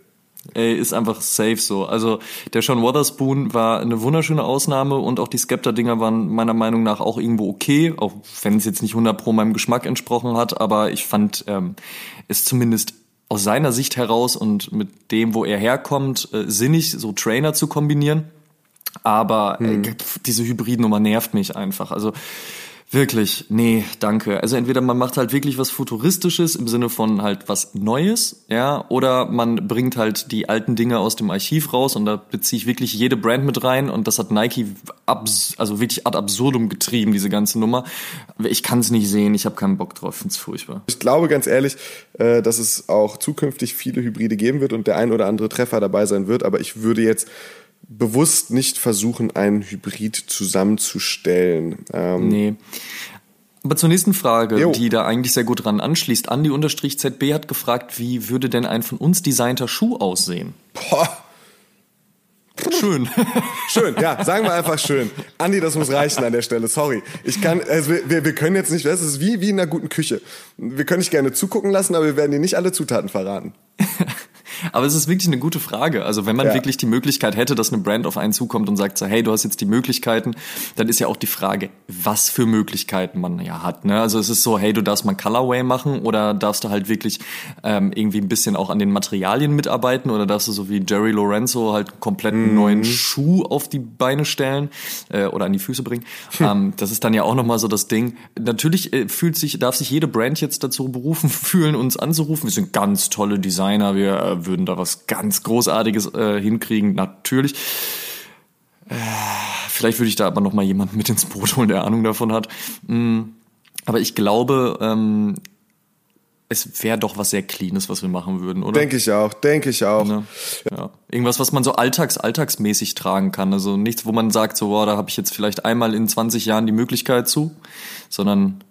Ey, ist einfach safe so. Also der Sean Wotherspoon war eine wunderschöne Ausnahme und auch die Skepta-Dinger waren meiner Meinung nach auch irgendwo okay, auch wenn es jetzt nicht 100 pro meinem Geschmack entsprochen hat, aber ich fand ähm, es zumindest aus seiner Sicht heraus und mit dem, wo er herkommt, äh, sinnig, so Trainer zu kombinieren. Aber hm. äh, diese Hybridnummer nervt mich einfach. Also Wirklich, nee, danke. Also entweder man macht halt wirklich was Futuristisches im Sinne von halt was Neues, ja, oder man bringt halt die alten Dinge aus dem Archiv raus und da beziehe ich wirklich jede Brand mit rein und das hat Nike abs also wirklich ad absurdum getrieben, diese ganze Nummer. Ich kann es nicht sehen, ich habe keinen Bock drauf, finde es furchtbar. Ich glaube ganz ehrlich, äh, dass es auch zukünftig viele Hybride geben wird und der ein oder andere Treffer dabei sein wird, aber ich würde jetzt bewusst nicht versuchen, einen Hybrid zusammenzustellen. Ähm nee. Aber zur nächsten Frage, jo. die da eigentlich sehr gut dran anschließt. Andi-ZB hat gefragt, wie würde denn ein von uns designter Schuh aussehen? Boah. Schön. schön, ja, sagen wir einfach schön. Andi, das muss reichen an der Stelle, sorry. Ich kann, also wir, wir können jetzt nicht, das ist wie, wie in einer guten Küche. Wir können dich gerne zugucken lassen, aber wir werden dir nicht alle Zutaten verraten. Aber es ist wirklich eine gute Frage. Also wenn man Ja. wirklich die Möglichkeit hätte, dass eine Brand auf einen zukommt und sagt so, hey, du hast jetzt die Möglichkeiten, dann ist ja auch die Frage, was für Möglichkeiten man ja hat. Ne? Also es ist so, hey, du darfst mal Colorway machen oder darfst du halt wirklich ähm, irgendwie ein bisschen auch an den Materialien mitarbeiten oder darfst du so wie Jerry Lorenzo halt einen kompletten neuen Schuh auf die Beine stellen äh, oder an die Füße bringen. ähm, das ist dann ja auch nochmal so das Ding. Natürlich äh, fühlt sich, darf sich jede Brand jetzt dazu berufen fühlen, uns anzurufen. Wir sind ganz tolle Designer, wir äh, würden da was ganz Großartiges äh, hinkriegen, natürlich. Äh, vielleicht würde ich da aber noch mal jemanden mit ins Boot holen, der Ahnung davon hat. Mm, aber ich glaube, ähm, es wäre doch was sehr Cleanes, was wir machen würden, oder? Denke ich auch, denke ich auch. Ne? Ja. Irgendwas, was man so alltags, alltagsmäßig tragen kann. Also nichts, wo man sagt, so, boah, da habe ich jetzt vielleicht einmal in 20 Jahren die Möglichkeit zu, sondern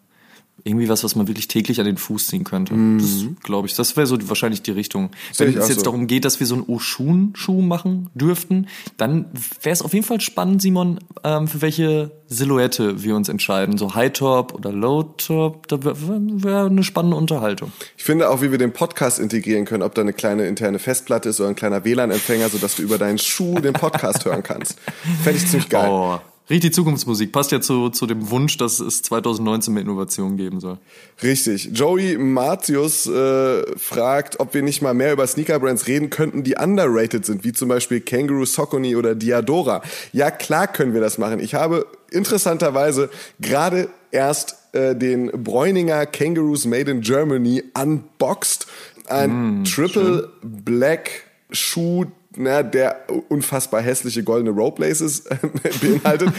irgendwie was, was man wirklich täglich an den Fuß ziehen könnte. Das glaube ich, das wäre so die, wahrscheinlich die Richtung. Mhm. Wenn es jetzt so. darum geht, dass wir so einen Oshun-Schuh machen dürften, dann wäre es auf jeden Fall spannend, Simon, ähm, für welche Silhouette wir uns entscheiden. So High-Top oder Low-Top, da wäre wär eine spannende Unterhaltung. Ich finde auch, wie wir den Podcast integrieren können, ob da eine kleine interne Festplatte ist oder ein kleiner WLAN-Empfänger, sodass du über deinen Schuh den Podcast hören kannst. Fände ich ziemlich geil. Oh, richtig Zukunftsmusik. Passt ja zu, zu dem Wunsch, dass es 2019 mehr Innovation geben soll. Richtig. Joey Martius äh, fragt, ob wir nicht mal mehr über Sneaker-Brands reden könnten, die underrated sind, wie zum Beispiel Kangaroo, Saucony oder Diadora. Ja, klar können wir das machen. Ich habe interessanterweise gerade erst äh, den Bräuninger Kangaroos Made in Germany unboxed. Ein Triple Black Schuh, na, der unfassbar hässliche goldene Rope Laces äh, beinhaltet.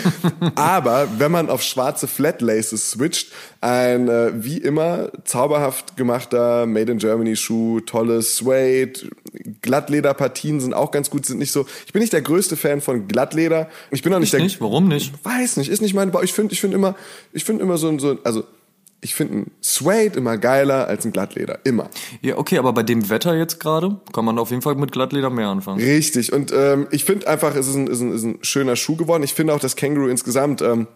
Aber wenn man auf schwarze Flat Laces switcht, ein äh, wie immer zauberhaft gemachter Made in Germany Schuh, tolles Suede, Glattlederpartien sind auch ganz gut, sind nicht so. Ich bin nicht der größte Fan von Glattleder. Ich bin auch nicht Ich der nicht? Warum nicht? Weiß nicht, ist nicht meine Bau. Ich finde, ich finde immer, ich finde immer so ein, so, also ich finde ein Suede immer geiler als ein Glattleder, immer. Ja, okay, aber bei dem Wetter jetzt gerade kann man auf jeden Fall mit Glattleder mehr anfangen. Richtig. Und ähm, ich finde einfach, es ist ein, ist, ein, ist ein schöner Schuh geworden. Ich finde auch das Kangaroo insgesamt, ähm,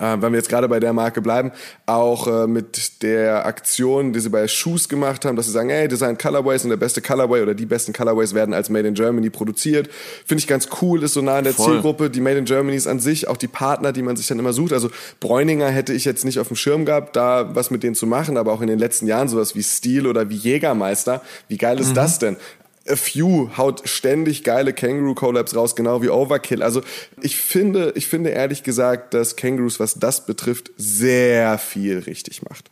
äh, wenn wir jetzt gerade bei der Marke bleiben, auch äh, mit der Aktion, die sie bei Shoes gemacht haben, dass sie sagen, ey, Design Colorways und der beste Colorway oder die besten Colorways werden als Made in Germany produziert. Finde ich ganz cool, ist so nah an der Voll. Zielgruppe. Die Made in Germanys an sich, auch die Partner, die man sich dann immer sucht. Also Bräuninger hätte ich jetzt nicht auf dem Schirm gehabt, da was mit denen zu machen, aber auch in den letzten Jahren sowas wie Steel oder wie Jägermeister. Wie geil ist das denn? A Few haut ständig geile Kangaroo Collabs raus, genau wie Overkill. Also ich finde, ich finde ehrlich gesagt, dass Kangaroos, was das betrifft, sehr viel richtig macht.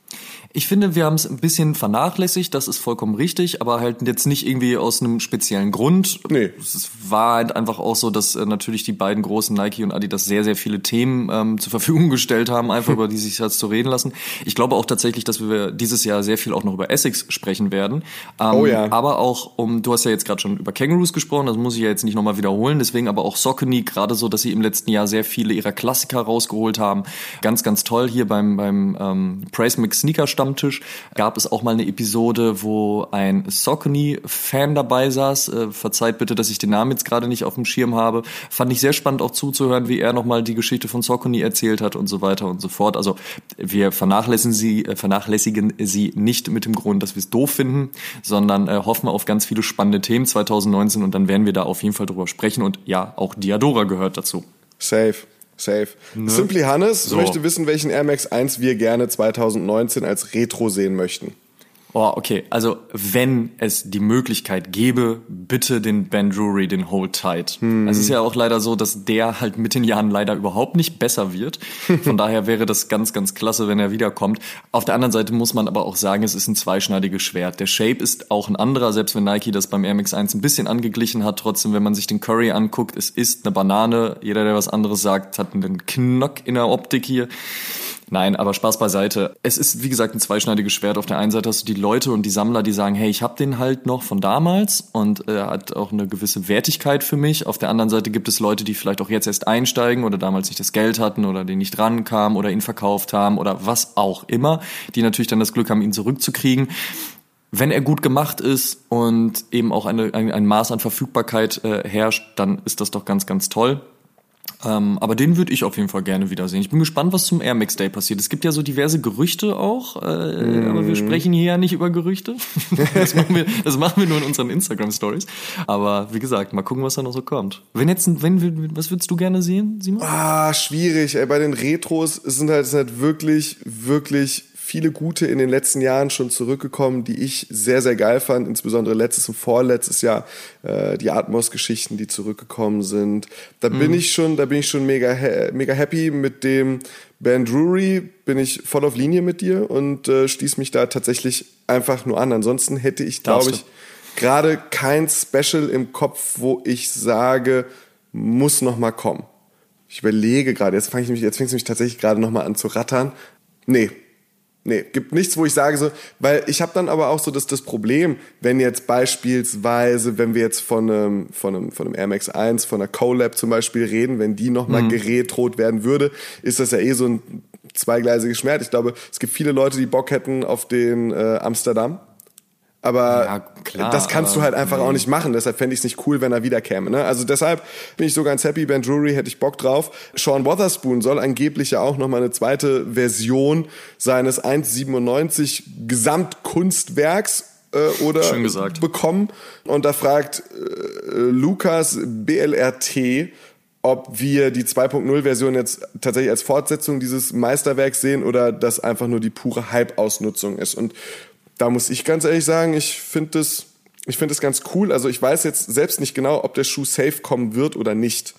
Ich finde, wir haben es ein bisschen vernachlässigt, das ist vollkommen richtig, aber halt jetzt nicht irgendwie aus einem speziellen Grund. Nee. Es war halt einfach auch so, dass äh, natürlich die beiden großen Nike und Adidas sehr, sehr viele Themen ähm, zur Verfügung gestellt haben, einfach über die sich jetzt zu reden lassen. Ich glaube auch tatsächlich, dass wir dieses Jahr sehr viel auch noch über Essex sprechen werden. Ähm, Oh ja. Aber auch, um, du hast ja jetzt gerade schon über Kangaroos gesprochen, das muss ich ja jetzt nicht nochmal wiederholen, deswegen aber auch Saucony, gerade so, dass sie im letzten Jahr sehr viele ihrer Klassiker rausgeholt haben. Ganz, ganz toll hier beim, beim ähm, Praise Mix Sneaker Stammtisch gab es auch mal eine Episode, wo ein Saucony-Fan dabei saß. Äh, verzeiht bitte, dass ich den Namen jetzt gerade nicht auf dem Schirm habe. Fand ich sehr spannend auch zuzuhören, wie er nochmal die Geschichte von Saucony erzählt hat und so weiter und so fort. Also wir vernachlässigen sie, äh, vernachlässigen sie nicht mit dem Grund, dass wir es doof finden, sondern äh, hoffen auf ganz viele spannende Themen 2019 und dann werden wir da auf jeden Fall drüber sprechen. Und ja, auch Diadora gehört dazu. Safe. Safe. Simply Hannes So. möchte wissen, welchen Air Max 1 wir gerne 2019 als Retro sehen möchten. Oh, okay. Also, wenn es die Möglichkeit gäbe, bitte den Ben Drury, den Hold Tight. Es ist ja auch leider so, dass der halt mit den Jahren leider überhaupt nicht besser wird. Von daher wäre das ganz, ganz klasse, wenn er wiederkommt. Auf der anderen Seite muss man aber auch sagen, es ist ein zweischneidiges Schwert. Der Shape ist auch ein anderer, selbst wenn Nike das beim Air Max 1 ein bisschen angeglichen hat. Trotzdem, wenn man sich den Curry anguckt, es ist eine Banane. Jeder, der was anderes sagt, hat einen Knock in der Optik hier. Nein, aber Spaß beiseite. Es ist, wie gesagt, ein zweischneidiges Schwert. Auf der einen Seite hast du die Leute und die Sammler, die sagen, hey, ich habe den halt noch von damals und er hat auch eine gewisse Wertigkeit für mich. Auf der anderen Seite gibt es Leute, die vielleicht auch jetzt erst einsteigen oder damals nicht das Geld hatten oder die nicht rankamen oder ihn verkauft haben oder was auch immer, die natürlich dann das Glück haben, ihn zurückzukriegen. Wenn er gut gemacht ist und eben auch eine, ein, ein Maß an Verfügbarkeit äh, herrscht, dann ist das doch ganz, ganz toll. Ähm, aber den würde ich auf jeden Fall gerne wiedersehen. Ich bin gespannt, was zum Air Max Day passiert. Es gibt ja so diverse Gerüchte auch, äh, mm. aber wir sprechen hier ja nicht über Gerüchte. das, machen wir, das machen wir nur in unseren Instagram Stories. Aber wie gesagt, mal gucken, was da noch so kommt. Wenn jetzt, wenn, was würdest du gerne sehen, Simon? Ah, schwierig. Ey. Bei den Retros sind halt, sind halt wirklich, wirklich viele gute in den letzten Jahren schon zurückgekommen, die ich sehr, sehr geil fand, insbesondere letztes und vorletztes Jahr, äh, die Atmos-Geschichten, die zurückgekommen sind. Da mhm. bin ich schon, da bin ich schon mega, mega happy mit dem Ben Drury, bin ich voll auf Linie mit dir und äh, schließe mich da tatsächlich einfach nur an. Ansonsten hätte ich, glaube ich, gerade kein Special im Kopf, wo ich sage, muss noch mal kommen. Ich überlege gerade, jetzt fange ich mich, jetzt fängst du mich tatsächlich gerade noch mal an zu rattern. Nee, Nee, gibt nichts, wo ich sage so, weil ich habe dann aber auch so das, das Problem, wenn jetzt beispielsweise, wenn wir jetzt von einem, von einem, von einem Air Max 1, von einer Colab zum Beispiel reden, wenn die nochmal mhm. geretrot werden würde, ist das ja eh so ein zweigleisiges Schmerz. Ich glaube, es gibt viele Leute, die Bock hätten auf den äh, Amsterdam aber ja, klar, das kannst du halt einfach nee. auch nicht machen. Deshalb fände ich es nicht cool, wenn er wiederkäme. Ne? Also deshalb bin ich so ganz happy. Ben Drury hätte ich Bock drauf. Sean Wotherspoon soll angeblich ja auch nochmal eine zweite Version seines 1,97 Gesamtkunstwerks äh, oder bekommen. Und da fragt äh, Lukas BLRT, ob wir die 2.0-Version jetzt tatsächlich als Fortsetzung dieses Meisterwerks sehen oder das einfach nur die pure Hype-Ausnutzung ist. Und da muss ich ganz ehrlich sagen, ich finde das, ich finde das ganz cool. Also ich weiß jetzt selbst nicht genau, ob der Schuh safe kommen wird oder nicht.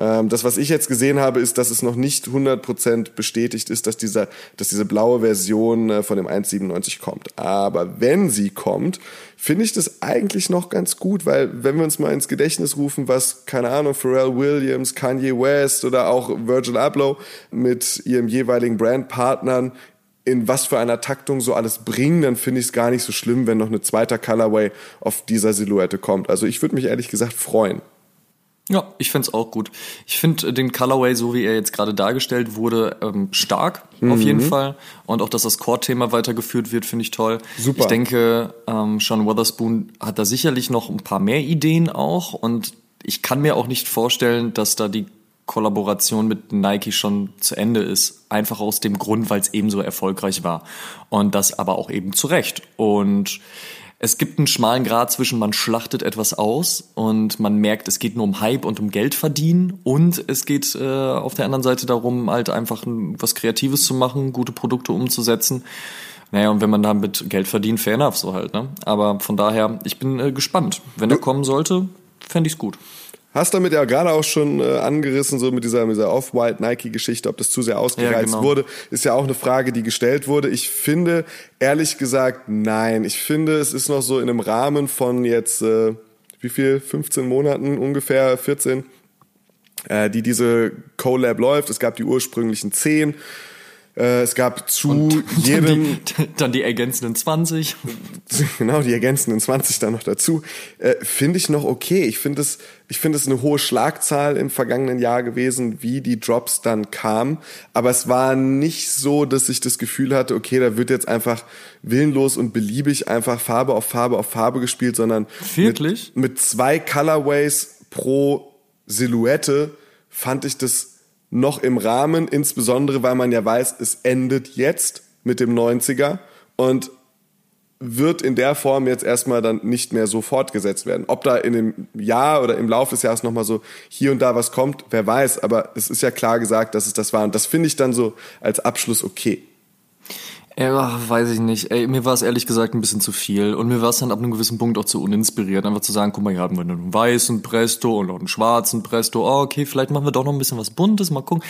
Ähm, das, was ich jetzt gesehen habe, ist, dass es noch nicht 100% bestätigt ist, dass, dieser, dass diese blaue Version äh, von dem 1.97 kommt. Aber wenn sie kommt, finde ich das eigentlich noch ganz gut, weil wenn wir uns mal ins Gedächtnis rufen, was, keine Ahnung, Pharrell Williams, Kanye West oder auch Virgil Abloh mit ihrem jeweiligen Brandpartnern in was für einer Taktung so alles bringen, dann finde ich es gar nicht so schlimm, wenn noch eine zweite Colorway auf dieser Silhouette kommt. Also ich würde mich ehrlich gesagt freuen. Ja, ich find's auch gut. Ich finde den Colorway, so wie er jetzt gerade dargestellt wurde, ähm, stark mhm. auf jeden Fall. Und auch, dass das Core-Thema weitergeführt wird, finde ich toll. Super. Ich denke, ähm, Sean Weatherspoon hat da sicherlich noch ein paar mehr Ideen auch. Und ich kann mir auch nicht vorstellen, dass da die Kollaboration mit Nike schon zu Ende ist. Einfach aus dem Grund, weil es eben so erfolgreich war. Und das aber auch eben zu Recht. Und es gibt einen schmalen Grad zwischen man schlachtet etwas aus und man merkt, es geht nur um Hype und um Geld verdienen und es geht äh, auf der anderen Seite darum, halt einfach was Kreatives zu machen, gute Produkte umzusetzen. Naja, und wenn man damit Geld verdient, fair enough, so halt, ne? Aber von daher, ich bin äh, gespannt. Wenn er kommen sollte, fände ich's gut. Hast damit ja gerade auch schon äh, angerissen, so mit dieser, mit dieser Off-White-Nike-Geschichte, ob das zu sehr ausgereizt ja, genau. wurde, ist ja auch eine Frage, die gestellt wurde. Ich finde, ehrlich gesagt, nein. Ich finde, es ist noch so in einem Rahmen von jetzt, äh, wie viel, 15 Monaten ungefähr, 14, äh, die diese Collab läuft. Es gab die ursprünglichen 10 äh, es gab zu und jedem. Dann die, dann die, ergänzenden 20. Genau, die ergänzenden 20 dann noch dazu. Äh, finde ich noch okay. Ich finde es, ich finde es eine hohe Schlagzahl im vergangenen Jahr gewesen, wie die Drops dann kamen. Aber es war nicht so, dass ich das Gefühl hatte, okay, da wird jetzt einfach willenlos und beliebig einfach Farbe auf Farbe auf Farbe gespielt, sondern Wirklich? Mit, mit zwei Colorways pro Silhouette fand ich das noch im Rahmen, insbesondere weil man ja weiß, es endet jetzt mit dem 90er und wird in der Form jetzt erstmal dann nicht mehr so fortgesetzt werden. Ob da in dem Jahr oder im Laufe des Jahres nochmal so hier und da was kommt, wer weiß, aber es ist ja klar gesagt, dass es das war und das finde ich dann so als Abschluss okay. Ja, weiß ich nicht. Ey, mir war es ehrlich gesagt ein bisschen zu viel. Und mir war es dann ab einem gewissen Punkt auch zu uninspiriert. Einfach zu sagen, guck mal, hier haben wir einen weißen Presto und noch einen schwarzen Presto. Oh, okay, vielleicht machen wir doch noch ein bisschen was Buntes, mal gucken.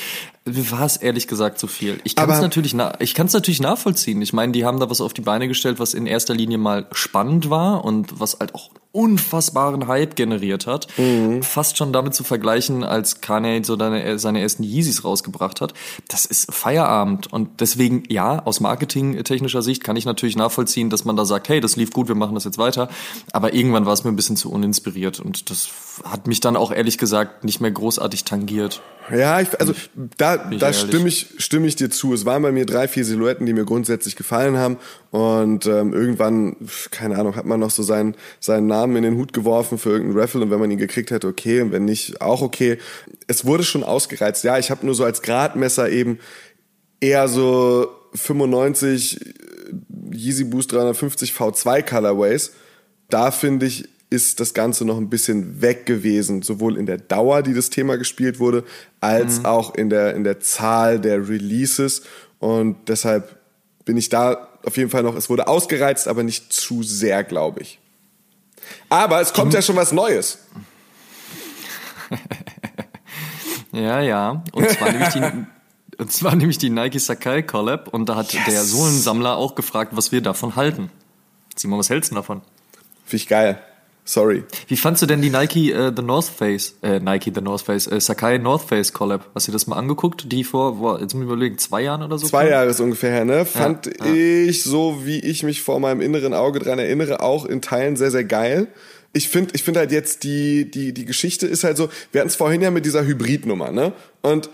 Mir war es ehrlich gesagt zu viel. Ich kann es natürlich, ich kann es natürlich nachvollziehen. Ich meine, die haben da was auf die Beine gestellt, was in erster Linie mal spannend war und was halt auch unfassbaren Hype generiert hat. Mhm. Fast schon damit zu vergleichen, als Kanye so seine, seine ersten Yeezys rausgebracht hat. Das ist Feierabend. Und deswegen, ja, aus marketingtechnischer Sicht kann ich natürlich nachvollziehen, dass man da sagt, hey, das lief gut, wir machen das jetzt weiter. Aber irgendwann war es mir ein bisschen zu uninspiriert. Und das hat mich dann auch ehrlich gesagt nicht mehr großartig tangiert. Ja, ich, also da, da stimme ich, stimme ich dir zu. Es waren bei mir drei, vier Silhouetten, die mir grundsätzlich gefallen haben. Und ähm, irgendwann, keine Ahnung, hat man noch so seinen, seinen Namen in den Hut geworfen für irgendeinen Raffle und wenn man ihn gekriegt hätte, okay, und wenn nicht, auch okay. Es wurde schon ausgereizt. Ja, ich habe nur so als Gradmesser eben eher so 95 Yeezy Boost 350 V2 Colorways. Da finde ich, ist das Ganze noch ein bisschen weg gewesen, sowohl in der Dauer, die das Thema gespielt wurde, als auch in der, in der Zahl der Releases. Und deshalb bin ich da auf jeden Fall noch, es wurde ausgereizt, aber nicht zu sehr, glaube ich. Aber es kommt ja schon was Neues. Ja, ja. Und zwar nämlich die, und zwar nämlich die Nike Sakai Collab. Und da hat Yes. der Sohlensammler auch gefragt, was wir davon halten. Simon, was hältst du davon? Finde ich geil. Sorry. Wie fandst du denn die Nike äh, The North Face, äh, Nike The North Face, äh, Sakai North Face Collab? Hast du dir das mal angeguckt? Die vor, boah, jetzt muss ich überlegen, zwei Jahren oder so? Zwei Jahre ist ungefähr her, ne? Fand ja. ich, so wie ich mich vor meinem inneren Auge dran erinnere, auch in Teilen sehr, sehr geil. Ich finde ich finde halt jetzt die, die, die Geschichte ist halt so, wir hatten es vorhin ja mit dieser Hybridnummer, ne? Und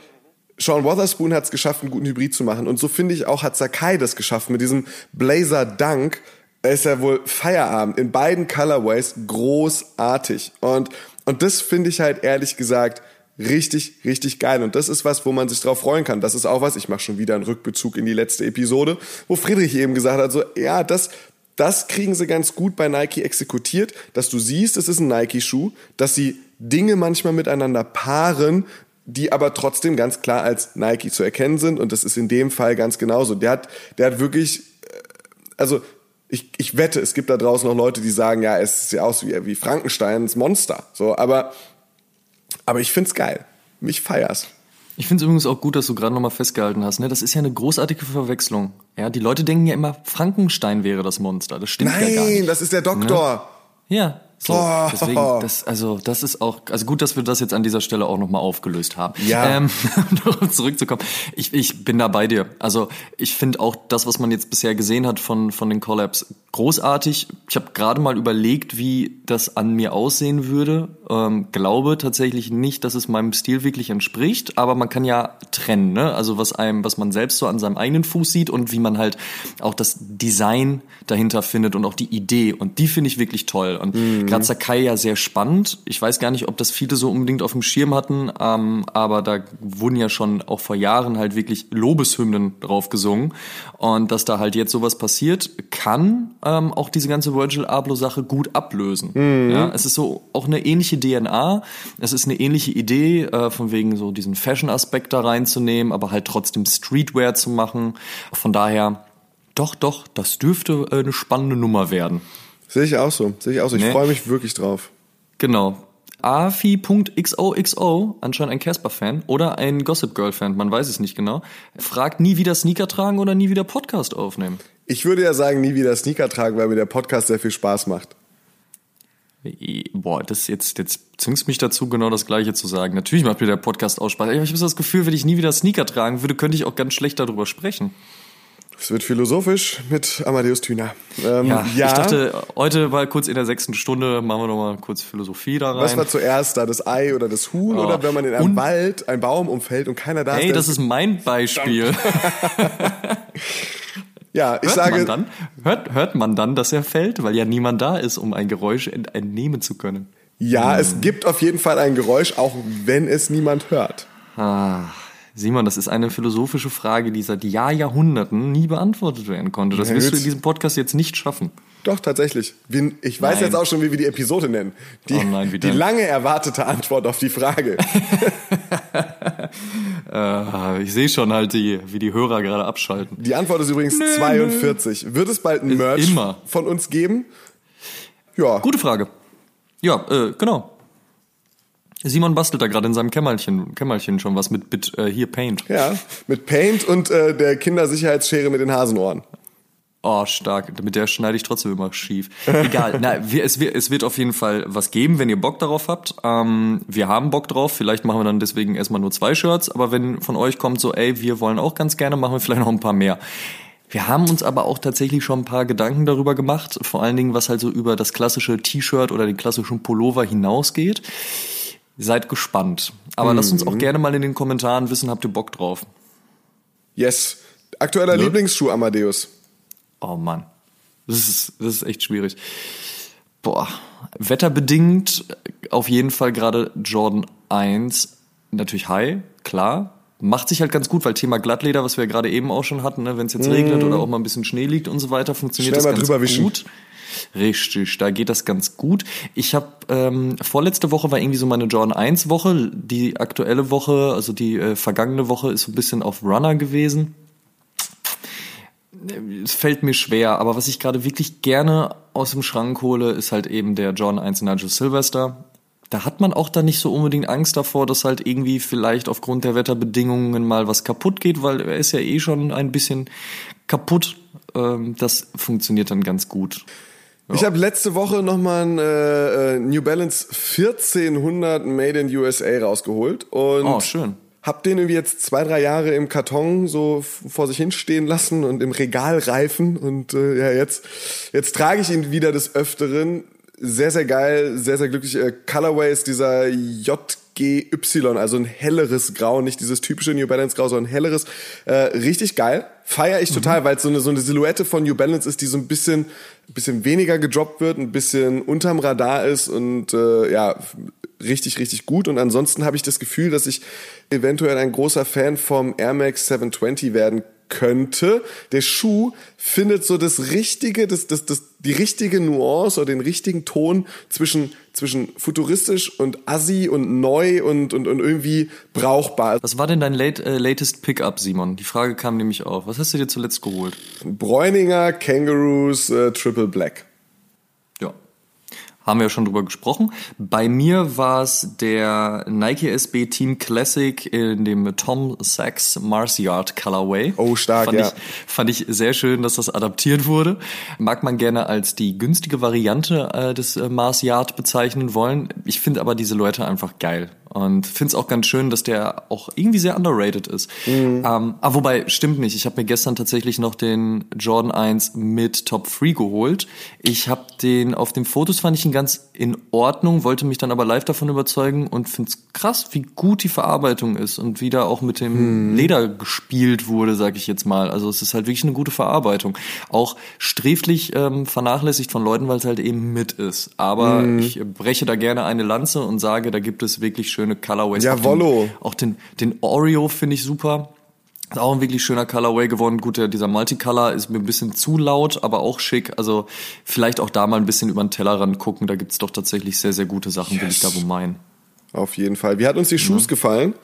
Sean Wotherspoon hat es geschafft, einen guten Hybrid zu machen. Und so finde ich auch, hat Sakai das geschafft mit diesem Blazer Dunk. Er ist ja wohl Feierabend in beiden Colorways großartig. Und, und das finde ich halt ehrlich gesagt richtig, richtig geil. Und das ist was, wo man sich drauf freuen kann. Das ist auch was, ich mache schon wieder einen Rückbezug in die letzte Episode, wo Friedrich eben gesagt hat, so, ja, das, das kriegen sie ganz gut bei Nike exekutiert, dass du siehst, es ist ein Nike-Schuh, dass sie Dinge manchmal miteinander paaren, die aber trotzdem ganz klar als Nike zu erkennen sind. Und das ist in dem Fall ganz genauso. Der hat, der hat wirklich, äh, also ich, ich wette, es gibt da draußen noch Leute, die sagen, ja, es sieht aus wie, wie Frankensteins Monster. So, aber, aber ich find's geil. Mich feier's. Ich finde es übrigens auch gut, dass du gerade nochmal festgehalten hast. Ne? Das ist ja eine großartige Verwechslung. Ja, die Leute denken ja immer, Frankenstein wäre das Monster. Das stimmt ja gar Nein, nicht. das ist der Doktor. Ja, so. Oh. Deswegen, das, also, das ist auch, also gut, dass wir das jetzt an dieser Stelle auch nochmal aufgelöst haben. Ja. Ähm, um zurückzukommen. Ich, ich bin da bei dir. Also, ich finde auch das, was man jetzt bisher gesehen hat von, von den Collabs, großartig. Ich habe gerade mal überlegt, wie das an mir aussehen würde. Ähm, glaube tatsächlich nicht, dass es meinem Stil wirklich entspricht, aber man kann ja trennen, ne? Also was einem, was man selbst so an seinem eigenen Fuß sieht und wie man halt auch das Design dahinter findet und auch die Idee. Und die finde ich wirklich toll. Und gerade Sakai ja sehr spannend. Ich weiß gar nicht, ob das viele so unbedingt auf dem Schirm hatten, ähm, aber da wurden ja schon auch vor Jahren halt wirklich Lobeshymnen drauf gesungen. Und dass da halt jetzt sowas passiert, kann ähm, auch diese ganze Virgil Abloh-Sache gut ablösen. Ja, es ist so auch eine ähnliche DNA. Es ist eine ähnliche Idee, äh, von wegen so diesen Fashion-Aspekt da reinzunehmen, aber halt trotzdem Streetwear zu machen. Von daher, doch, doch, das dürfte äh, eine spannende Nummer werden. Sehe ich auch so. Sehe ich auch so. Ich Nee. freue mich wirklich drauf. Genau. Afi.xoxo, anscheinend ein Casper-Fan oder ein Gossip Girl-Fan, man weiß es nicht genau, fragt nie wieder Sneaker tragen oder nie wieder Podcast aufnehmen. Ich würde ja sagen, nie wieder Sneaker tragen, weil mir der Podcast sehr viel Spaß macht. Boah, das jetzt, jetzt zwingst mich dazu, genau das Gleiche zu sagen. Natürlich macht mir der Podcast auch Spaß. Ich habe das Gefühl, wenn ich nie wieder Sneaker tragen würde, könnte ich auch ganz schlecht darüber sprechen. Es wird philosophisch mit Amadeus Thüner. Ähm, ja, ich dachte, heute mal kurz in der sechsten Stunde machen wir noch mal kurz Philosophie da rein. was war zuerst da, das Ei oder das Huhn? Oh. Oder wenn man in einem Und- Wald einen Baum umfällt und keiner da Hey, ist? das ist mein Beispiel. ja, ich Hört sage, man dann, hört, hört man dann, dass er fällt, weil ja niemand da ist, um ein Geräusch ent entnehmen zu können. ja, Hm. es gibt auf jeden Fall ein Geräusch, auch wenn es niemand hört. Ah, Simon, das ist eine philosophische Frage, die seit Jahr, Jahrhunderten nie beantwortet werden konnte. Das wirst du in diesem Podcast jetzt nicht schaffen. Doch, tatsächlich. Ich weiß Nein. jetzt auch schon, wie wir die Episode nennen. Die, Oh nein, die lange erwartete Antwort auf die Frage. Äh, ich sehe schon halt, die, wie die Hörer gerade abschalten. Die Antwort ist übrigens 42. Wird es bald ein Merch immer. von uns geben? Ja. Gute Frage. Ja, äh, genau. Simon bastelt da gerade in seinem Kämmerchen, Kämmerchen schon was mit, mit äh, hier Paint. Ja, mit Paint und äh, der Kindersicherheitsschere mit den Hasenohren. Oh, stark. Mit der schneide ich trotzdem immer schief. Egal. Na, wir, es, wird, es wird auf jeden Fall was geben, wenn ihr Bock darauf habt. Ähm, wir haben Bock drauf. Vielleicht machen wir dann deswegen erstmal nur zwei Shirts. Aber wenn von euch kommt so, ey, wir wollen auch ganz gerne, machen wir vielleicht noch ein paar mehr. Wir haben uns aber auch tatsächlich schon ein paar Gedanken darüber gemacht. Vor allen Dingen, was halt so über das klassische T-Shirt oder den klassischen Pullover hinausgeht. Seid gespannt. Aber lasst uns auch gerne mal in den Kommentaren wissen, habt ihr Bock drauf? Yes. Aktueller Ne? Lieblingsschuh, Amadeus. Oh Mann. Das ist, das ist echt schwierig. Boah. Wetterbedingt auf jeden Fall gerade Jordan 1. Natürlich high, klar. Macht sich halt ganz gut, weil Thema Glattleder, was wir ja gerade eben auch schon hatten, ne, wenn es jetzt regnet oder auch mal ein bisschen Schnee liegt und so weiter, funktioniert Schnell das ganz drüber wischen. Richtig, da geht das ganz gut. Ich habe ähm, vorletzte Woche war irgendwie so meine Jordan 1 Woche. Die aktuelle Woche, also die äh, vergangene Woche, ist so ein bisschen auf Runner gewesen. Es fällt mir schwer, aber was ich gerade wirklich gerne aus dem Schrank hole, ist halt eben der Jordan 1 Nigel Sylvester. Da hat man auch dann nicht so unbedingt Angst davor, dass halt irgendwie vielleicht aufgrund der Wetterbedingungen mal was kaputt geht, weil er ist ja eh schon ein bisschen kaputt. Ähm, das funktioniert dann ganz gut. Ich habe letzte Woche nochmal ein äh, äh, New Balance 1400 Made in USA rausgeholt und Oh, schön. hab den irgendwie jetzt zwei, drei Jahre im Karton so vor sich hinstehen lassen und im Regal reifen und äh, ja, jetzt, jetzt trage ich ihn wieder des Öfteren. Sehr, sehr geil, sehr, sehr glücklich. Äh, Colorway ist dieser JGY, also ein helleres Grau, nicht dieses typische New Balance Grau, sondern ein helleres. Äh, richtig geil. Feier ich total, weil es so eine, so eine Silhouette von New Balance ist, die so ein bisschen, bisschen weniger gedroppt wird, ein bisschen unterm Radar ist und äh, ja, richtig, richtig gut. Und ansonsten habe ich das Gefühl, dass ich eventuell ein großer Fan vom Air Max 720 werden könnte. Der Schuh findet so das richtige, das, das, das, die richtige Nuance oder den richtigen Ton zwischen, zwischen futuristisch und assi und neu und, und, und irgendwie brauchbar. Was war denn dein late, äh, latest Pickup, Simon? Die Frage kam nämlich auf. Was hast du dir zuletzt geholt? Bräuninger Kangaroos äh, Triple Black. Haben wir ja schon drüber gesprochen. Bei mir war es der Nike SB Team Classic in dem Tom Sachs Mars Yard Colorway. Oh, stark, fand ja. Ich, fand ich sehr schön, dass das adaptiert wurde. Mag man gerne als die günstige Variante äh, des äh, Mars Yard bezeichnen wollen. Ich finde aber die Silhouette einfach geil. Und finde es auch ganz schön, dass der auch irgendwie sehr underrated ist. Mhm. Ähm, ah, wobei, stimmt nicht. Ich habe mir gestern tatsächlich noch den Jordan 1 mit Top 3 geholt. Ich habe den, auf den Fotos fand ich ihn ganz in Ordnung, wollte mich dann aber live davon überzeugen und finde es krass, wie gut die Verarbeitung ist und wie da auch mit dem Mhm. Leder gespielt wurde, sag ich jetzt mal. Also es ist halt wirklich eine gute Verarbeitung. Auch sträflich ähm, vernachlässigt von Leuten, weil es halt eben mit ist. Aber Mhm. ich breche da gerne eine Lanze und sage, da gibt es wirklich schöne Colorways. Jawollo. Auch den, den, Oreo finde ich super. Ist auch ein wirklich schöner Colorway geworden. Gut, der, dieser Multicolor ist mir ein bisschen zu laut, aber auch schick. Also vielleicht auch da mal ein bisschen über den Tellerrand gucken. Da gibt's doch tatsächlich sehr, sehr gute Sachen, will ich da wohl meinen. Auf jeden Fall. Wie hat uns die Schuhs gefallen?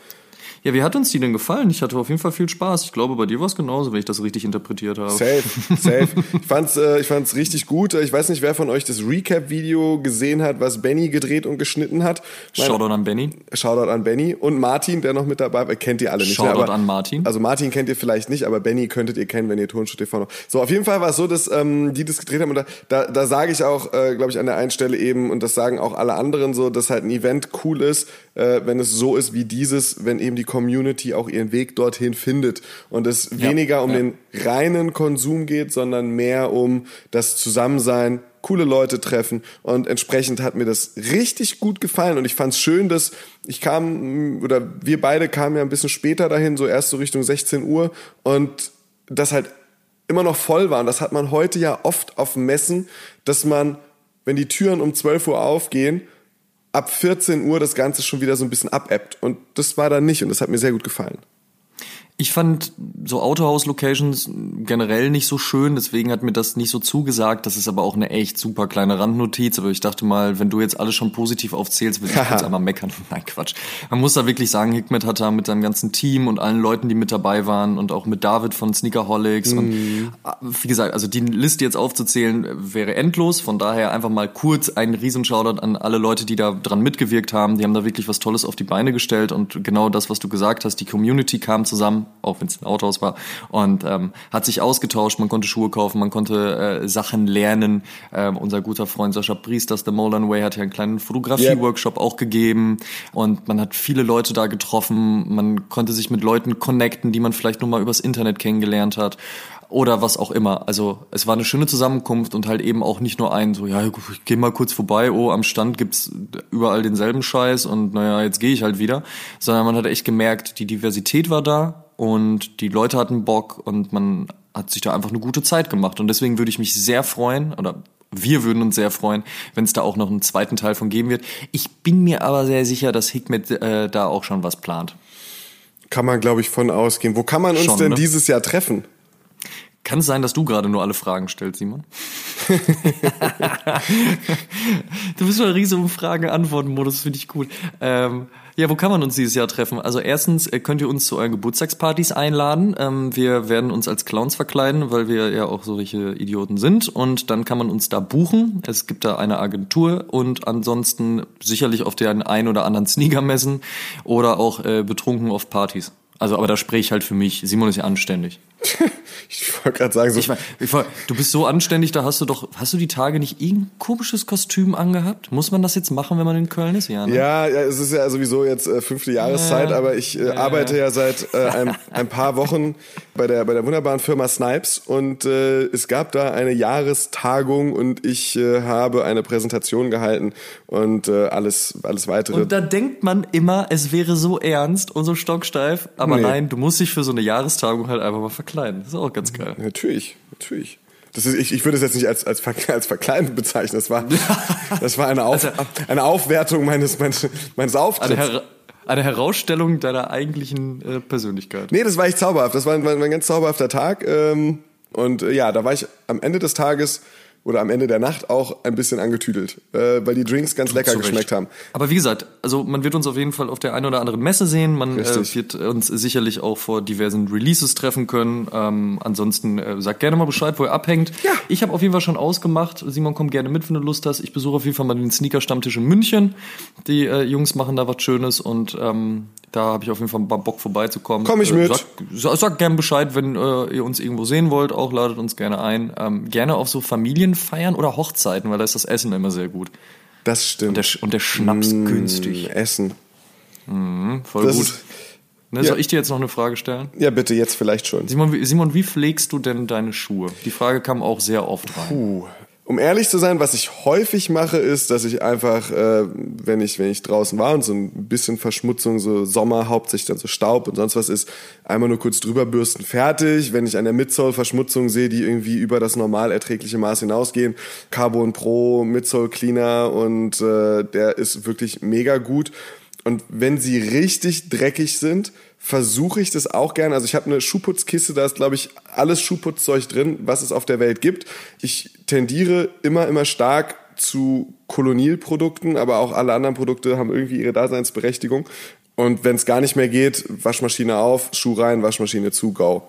Ja, wie hat uns die denn gefallen? Ich hatte auf jeden Fall viel Spaß. Ich glaube, bei dir war es genauso, wenn ich das richtig interpretiert habe. Safe, safe. Ich fand's, äh, ich fand's richtig gut. Ich weiß nicht, wer von euch das Recap-Video gesehen hat, was Benny gedreht und geschnitten hat. Mein- Shoutout an Benny. Shoutout an Benny und Martin, der noch mit dabei war. Kennt ihr alle nicht. Shoutout ne? Aber- an Martin. Also Martin kennt ihr vielleicht nicht, aber Benny könntet ihr kennen, wenn ihr Turnschuh TV noch. So, auf jeden Fall war es so, dass ähm, die das gedreht haben und da, da, da sage ich auch, äh, glaube ich, an der einen Stelle eben, und das sagen auch alle anderen so, dass halt ein Event cool ist, äh, wenn es so ist wie dieses, wenn eben die Community auch ihren Weg dorthin findet und es Ja, weniger um ja. den reinen Konsum geht, sondern mehr um das Zusammensein, coole Leute treffen und entsprechend hat mir das richtig gut gefallen und ich fand es schön, dass ich kam oder wir beide kamen ja ein bisschen später dahin, so erst so Richtung 16 Uhr und das halt immer noch voll war und das hat man heute ja oft auf Messen, dass man, wenn die Türen um 12 Uhr aufgehen, ab 14 Uhr das Ganze schon wieder so ein bisschen abebbt und das war da nicht und das hat mir sehr gut gefallen. Ich fand so Autohaus-Locations generell nicht so schön, deswegen hat mir das nicht so zugesagt. Das ist aber auch eine echt super kleine Randnotiz. Aber ich dachte mal, wenn du jetzt alles schon positiv aufzählst, will ich kurz einmal meckern. Nein, Quatsch. Man muss da wirklich sagen, Hikmet hat da mit seinem ganzen Team und allen Leuten, die mit dabei waren und auch mit David von Sneakerholics und äh, wie gesagt, also die Liste jetzt aufzuzählen wäre endlos. Von daher einfach mal kurz einen riesen Shoutout an alle Leute, die da dran mitgewirkt haben. Die haben da wirklich was Tolles auf die Beine gestellt und genau das, was du gesagt hast, die Community kam zusammen, auch wenn es ein Autohaus war, und ähm, hat sich ausgetauscht. Man konnte Schuhe kaufen, man konnte äh, Sachen lernen. Ähm, unser guter Freund Sascha Priesters, The Molan Way, hat ja einen kleinen Fotografie-Workshop auch gegeben und man hat viele Leute da getroffen. Man konnte sich mit Leuten connecten, die man vielleicht nur mal übers Internet kennengelernt hat. oder was auch immer. Also es war eine schöne Zusammenkunft und halt eben auch nicht nur ein so, ja, ich geh mal kurz vorbei, oh, am Stand gibt's überall denselben Scheiß und naja, jetzt gehe ich halt wieder, sondern man hat echt gemerkt, die Diversität war da und die Leute hatten Bock und man hat sich da einfach eine gute Zeit gemacht und deswegen würde ich mich sehr freuen oder wir würden uns sehr freuen, wenn es da auch noch einen zweiten Teil von geben wird. Ich bin mir aber sehr sicher, dass Hikmet äh, da auch schon was plant. Kann man, glaube ich, von ausgehen. Wo kann man uns Schon, denn ne? dieses Jahr treffen? Kann es sein, dass du gerade nur alle Fragen stellst, Simon? du bist schon ein riesen Fragen-Antworten-Modus, finde ich gut. Ähm, ja, wo kann man uns dieses Jahr treffen? Also erstens äh, könnt ihr uns zu euren Geburtstagspartys einladen. Ähm, wir werden uns als Clowns verkleiden, weil wir ja auch solche Idioten sind. Und dann kann man uns da buchen. Es gibt da eine Agentur und ansonsten sicherlich auf den ein oder anderen Sneaker-Messen oder auch äh, betrunken auf Partys. Also, aber da spreche ich halt für mich. Simon ist ja anständig. Ich wollte gerade sagen, so, Ich, mein, ich, mein, du bist so anständig, da hast du doch, hast du die Tage nicht irgendein komisches Kostüm angehabt? Muss man das jetzt machen, wenn man in Köln ist? Ja, ne? Ja, ja, es ist ja sowieso jetzt äh, fünfte Jahreszeit, Ja. aber ich äh, Ja, arbeite ja. ja seit äh, ein, ein paar Wochen bei der bei der wunderbaren Firma Snipes und äh, es gab da eine Jahrestagung und ich äh, habe eine Präsentation gehalten und äh, alles alles weitere. Und da denkt man immer, es wäre so ernst und so stocksteif, aber Nee. nein, du musst dich für so eine Jahrestagung halt einfach mal verkleiden. Das ist auch ganz geil. Natürlich, natürlich. Das ist, ich, ich würde es jetzt nicht als, als, als Verkleiden bezeichnen. Das war, das war eine, Auf, eine Aufwertung meines, meines, meines Eine, Auftritts. Her eine Herausstellung deiner eigentlichen äh, Persönlichkeit. Nee, das war echt zauberhaft. Das war ein, war ein ganz zauberhafter Tag. Ähm, und äh, ja, da war ich am Ende des Tages oder am Ende der Nacht auch ein bisschen angetüdelt, äh, weil die Drinks ganz lecker Zu Recht. geschmeckt haben. Aber wie gesagt, also man wird uns auf jeden Fall auf der einen oder anderen Messe sehen. Man äh, wird uns sicherlich auch vor diversen Releases treffen können. Ähm, ansonsten äh, sagt gerne mal Bescheid, wo ihr abhängt. Ja. Ich habe auf jeden Fall schon ausgemacht. Simon, komm gerne mit, wenn du Lust hast. Ich besuche auf jeden Fall mal den Sneaker-Stammtisch in München. Die äh, Jungs machen da was Schönes und ähm, da habe ich auf jeden Fall mal Bock vorbeizukommen. Komm ich Äh, mit. Sag, sag, sag gerne Bescheid, wenn äh, ihr uns irgendwo sehen wollt. Auch ladet uns gerne ein. Ähm, gerne auf so Familienfeiern oder Hochzeiten, weil da ist das Essen immer sehr gut. Das stimmt. Und der, und der Schnaps günstig. Essen. Voll Das gut. ist- Ne, soll ich dir jetzt noch eine Frage stellen? Ja, bitte, jetzt vielleicht schon. Simon, wie- Simon, wie pflegst du denn deine Schuhe? Die Frage kam auch sehr oft rein. Puh. Um ehrlich zu sein, was ich häufig mache, ist, dass ich einfach, äh, wenn ich wenn ich draußen war und so ein bisschen Verschmutzung, so Sommer, hauptsächlich dann so Staub und sonst was ist, einmal nur kurz drüber bürsten, fertig. Wenn ich an der Midsole Verschmutzung sehe, die irgendwie über das normal erträgliche Maß hinausgehen, Carbon Pro, Midsole Cleaner und äh, der ist wirklich mega gut. Und wenn sie richtig dreckig sind, versuche ich das auch gerne. Also ich habe eine Schuhputzkiste, da ist, glaube ich, alles Schuhputzzeug drin, was es auf der Welt gibt. Ich tendiere immer, immer stark zu Kolonialprodukten, aber auch alle anderen Produkte haben irgendwie ihre Daseinsberechtigung. Und wenn es gar nicht mehr geht, Waschmaschine auf, Schuh rein, Waschmaschine zu, go.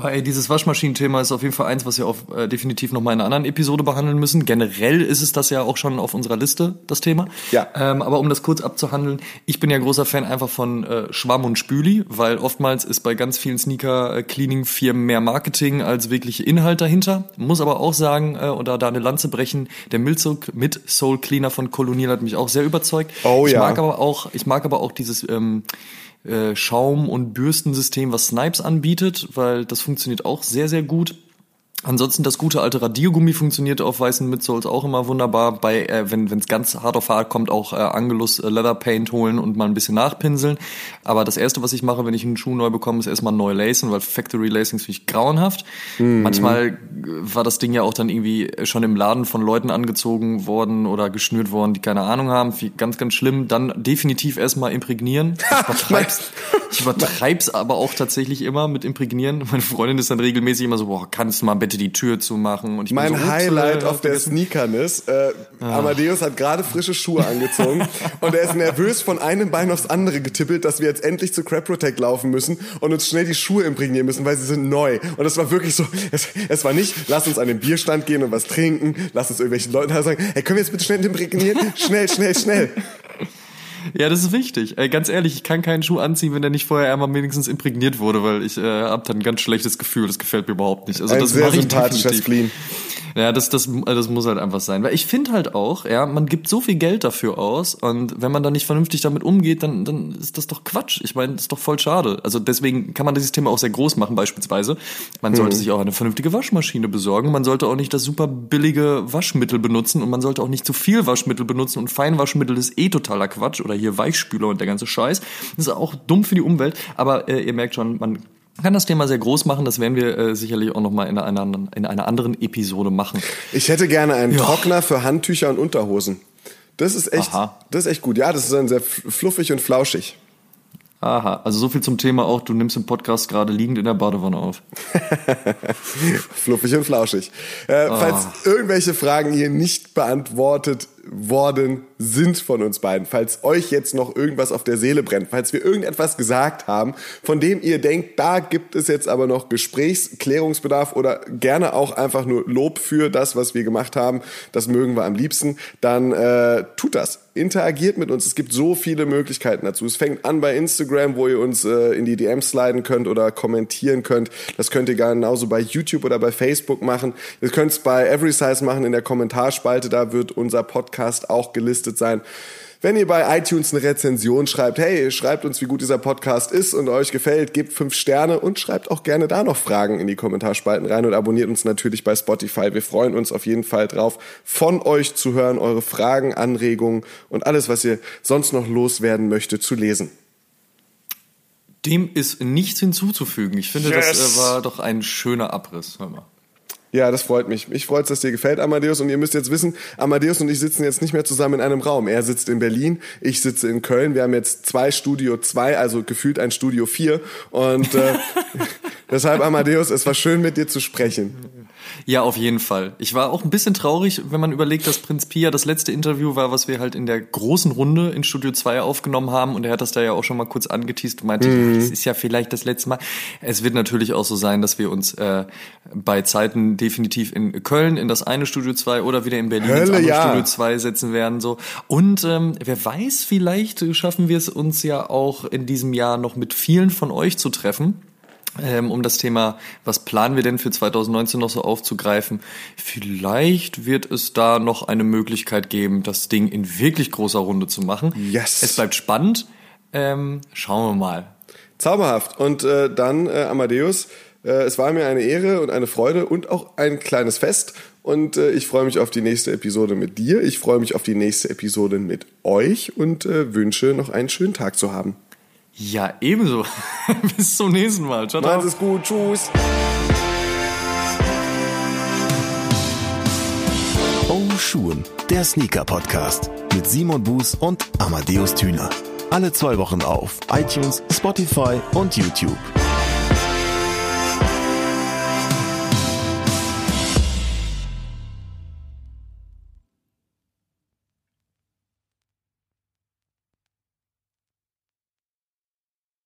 Oh, ey, dieses Waschmaschinenthema ist auf jeden Fall eins, was wir auf, äh, definitiv noch mal in einer anderen Episode behandeln müssen. Generell ist es das ja auch schon auf unserer Liste, das Thema. Ja. Ähm, aber um das kurz abzuhandeln, ich bin ja großer Fan einfach von äh, Schwamm und Spüli, weil oftmals ist bei ganz vielen Sneaker-Cleaning-Firmen mehr Marketing als wirkliche Inhalt dahinter. Muss aber auch sagen, äh, oder da eine Lanze brechen, der Milzug mit Soul Cleaner von Colonial hat mich auch sehr überzeugt. Oh ich ja. mag aber auch, ich mag aber auch dieses ähm, äh, Schaum- und Bürstensystem, was Snipes anbietet, weil das funktioniert auch sehr, sehr gut. Ansonsten das gute alte Radiergummi funktioniert auf weißen Midsoles auch immer wunderbar. Bei äh, wenn es ganz hart auf hart kommt, auch äh, Angelus äh, Leather Paint holen und mal ein bisschen nachpinseln. Aber das erste, was ich mache, wenn ich einen Schuh neu bekomme, ist erstmal neu lacen, weil Factory Lacings finde ich grauenhaft. Manchmal äh, war das Ding ja auch dann irgendwie schon im Laden von Leuten angezogen worden oder geschnürt worden, die keine Ahnung haben. Ganz, ganz schlimm. Dann definitiv erstmal imprägnieren. Ich übertreib's, ich übertreib's aber auch tatsächlich immer mit imprägnieren. Meine Freundin ist dann regelmäßig immer so, boah, kannst du mal bitte die Tür zumachen? Und ich Mein so, Highlight äh, auf der vergessen. Sneakerness. Äh, Amadeus hat gerade frische Schuhe angezogen und er ist nervös von einem Bein aufs andere getippelt, dass wir jetzt endlich zu Crab Protect laufen müssen und uns schnell die Schuhe imprägnieren müssen, weil sie sind neu. Und es war wirklich so, es, es war nicht, lass uns an den Bierstand gehen und was trinken, lass uns irgendwelchen Leuten da sagen, hey, können wir jetzt bitte schnell imprägnieren? Schnell, schnell, schnell. Ja, das ist wichtig. Ey, ganz ehrlich, ich kann keinen Schuh anziehen, wenn der nicht vorher einmal wenigstens imprägniert wurde, weil ich äh, hab dann ein ganz schlechtes Gefühl. Das gefällt mir überhaupt nicht. Also Ein das sehr definitiv. Spleen. Ja, das, das, das muss halt einfach sein. Weil ich finde halt auch, ja, man gibt so viel Geld dafür aus und wenn man dann nicht vernünftig damit umgeht, dann, dann ist das doch Quatsch. Ich meine, das ist doch voll schade. Also deswegen kann man dieses Thema auch sehr groß machen, beispielsweise. Man sollte mhm. sich auch eine vernünftige Waschmaschine besorgen. Man sollte auch nicht das super billige Waschmittel benutzen und man sollte auch nicht zu viel Waschmittel benutzen und Feinwaschmittel ist eh totaler Quatsch oder hier Weichspüler und der ganze Scheiß. Das ist auch dumm für die Umwelt, aber äh, ihr merkt schon, man kann das Thema sehr groß machen. Das werden wir äh, sicherlich auch noch mal in einer, in einer anderen Episode machen. Ich hätte gerne einen ja. Trockner für Handtücher und Unterhosen. Das ist echt, Aha. das ist echt gut. Ja, das ist dann sehr fluffig und flauschig. Aha, also so viel zum Thema auch, du nimmst den Podcast gerade liegend in der Badewanne auf. Fluffig und flauschig. Äh, oh. Falls irgendwelche Fragen hier nicht beantwortet worden sind von uns beiden, falls euch jetzt noch irgendwas auf der Seele brennt, falls wir irgendetwas gesagt haben, von dem ihr denkt, da gibt es jetzt aber noch Gesprächsklärungsbedarf oder gerne auch einfach nur Lob für das, was wir gemacht haben, das mögen wir am liebsten, dann äh, tut das. Interagiert mit uns. Es gibt so viele Möglichkeiten dazu. Es fängt an bei Instagram, wo ihr uns äh, in die DMs sliden könnt oder kommentieren könnt. Das könnt ihr genauso bei YouTube oder bei Facebook machen. Ihr könnt es bei Every Size machen in der Kommentarspalte. Da wird unser Podcast Podcast auch gelistet sein. Wenn ihr bei iTunes eine Rezension schreibt, hey, schreibt uns, wie gut dieser Podcast ist und euch gefällt, gebt fünf Sterne und schreibt auch gerne da noch Fragen in die Kommentarspalten rein und abonniert uns natürlich bei Spotify. Wir freuen uns auf jeden Fall drauf, von euch zu hören, eure Fragen, Anregungen und alles, was ihr sonst noch loswerden möchtet, zu lesen. Dem ist nichts hinzuzufügen. Ich finde, yes. das äh, war doch ein schöner Abriss. Hör mal. Ja, das freut mich. Ich freue es, dass dir gefällt, Amadeus. Und ihr müsst jetzt wissen, Amadeus und ich sitzen jetzt nicht mehr zusammen in einem Raum. Er sitzt in Berlin, ich sitze in Köln. Wir haben jetzt zwei Studio 2, also gefühlt ein Studio 4. Und äh, deshalb, Amadeus, es war schön, mit dir zu sprechen. Ja, auf jeden Fall. Ich war auch ein bisschen traurig, wenn man überlegt, dass Prinz Pia das letzte Interview war, was wir halt in der großen Runde in Studio 2 aufgenommen haben. Und er hat das da ja auch schon mal kurz angeteased und meinte, mhm. das ist ja vielleicht das letzte Mal. Es wird natürlich auch so sein, dass wir uns äh, bei Zeiten definitiv in Köln in das eine Studio 2 oder wieder in Berlin Hölle, ins andere ja. Studio 2 setzen werden. So. Und ähm, wer weiß, vielleicht schaffen wir es uns ja auch in diesem Jahr noch mit vielen von euch zu treffen um das Thema, was planen wir denn für 2019 noch so aufzugreifen. Vielleicht wird es da noch eine Möglichkeit geben, das Ding in wirklich großer Runde zu machen. Yes. Es bleibt spannend. Ähm, schauen wir mal. Zauberhaft. Und äh, dann, äh, Amadeus, äh, es war mir eine Ehre und eine Freude und auch ein kleines Fest. Und äh, ich freue mich auf die nächste Episode mit dir. Ich freue mich auf die nächste Episode mit euch und äh, wünsche noch einen schönen Tag zu haben. Ja, ebenso. Bis zum nächsten Mal. Ciao, ciao. Macht es gut. Tschüss. Oh Schuhen, der Sneaker-Podcast mit Simon Buß und Amadeus Thüner. Alle zwei Wochen auf iTunes, Spotify und YouTube.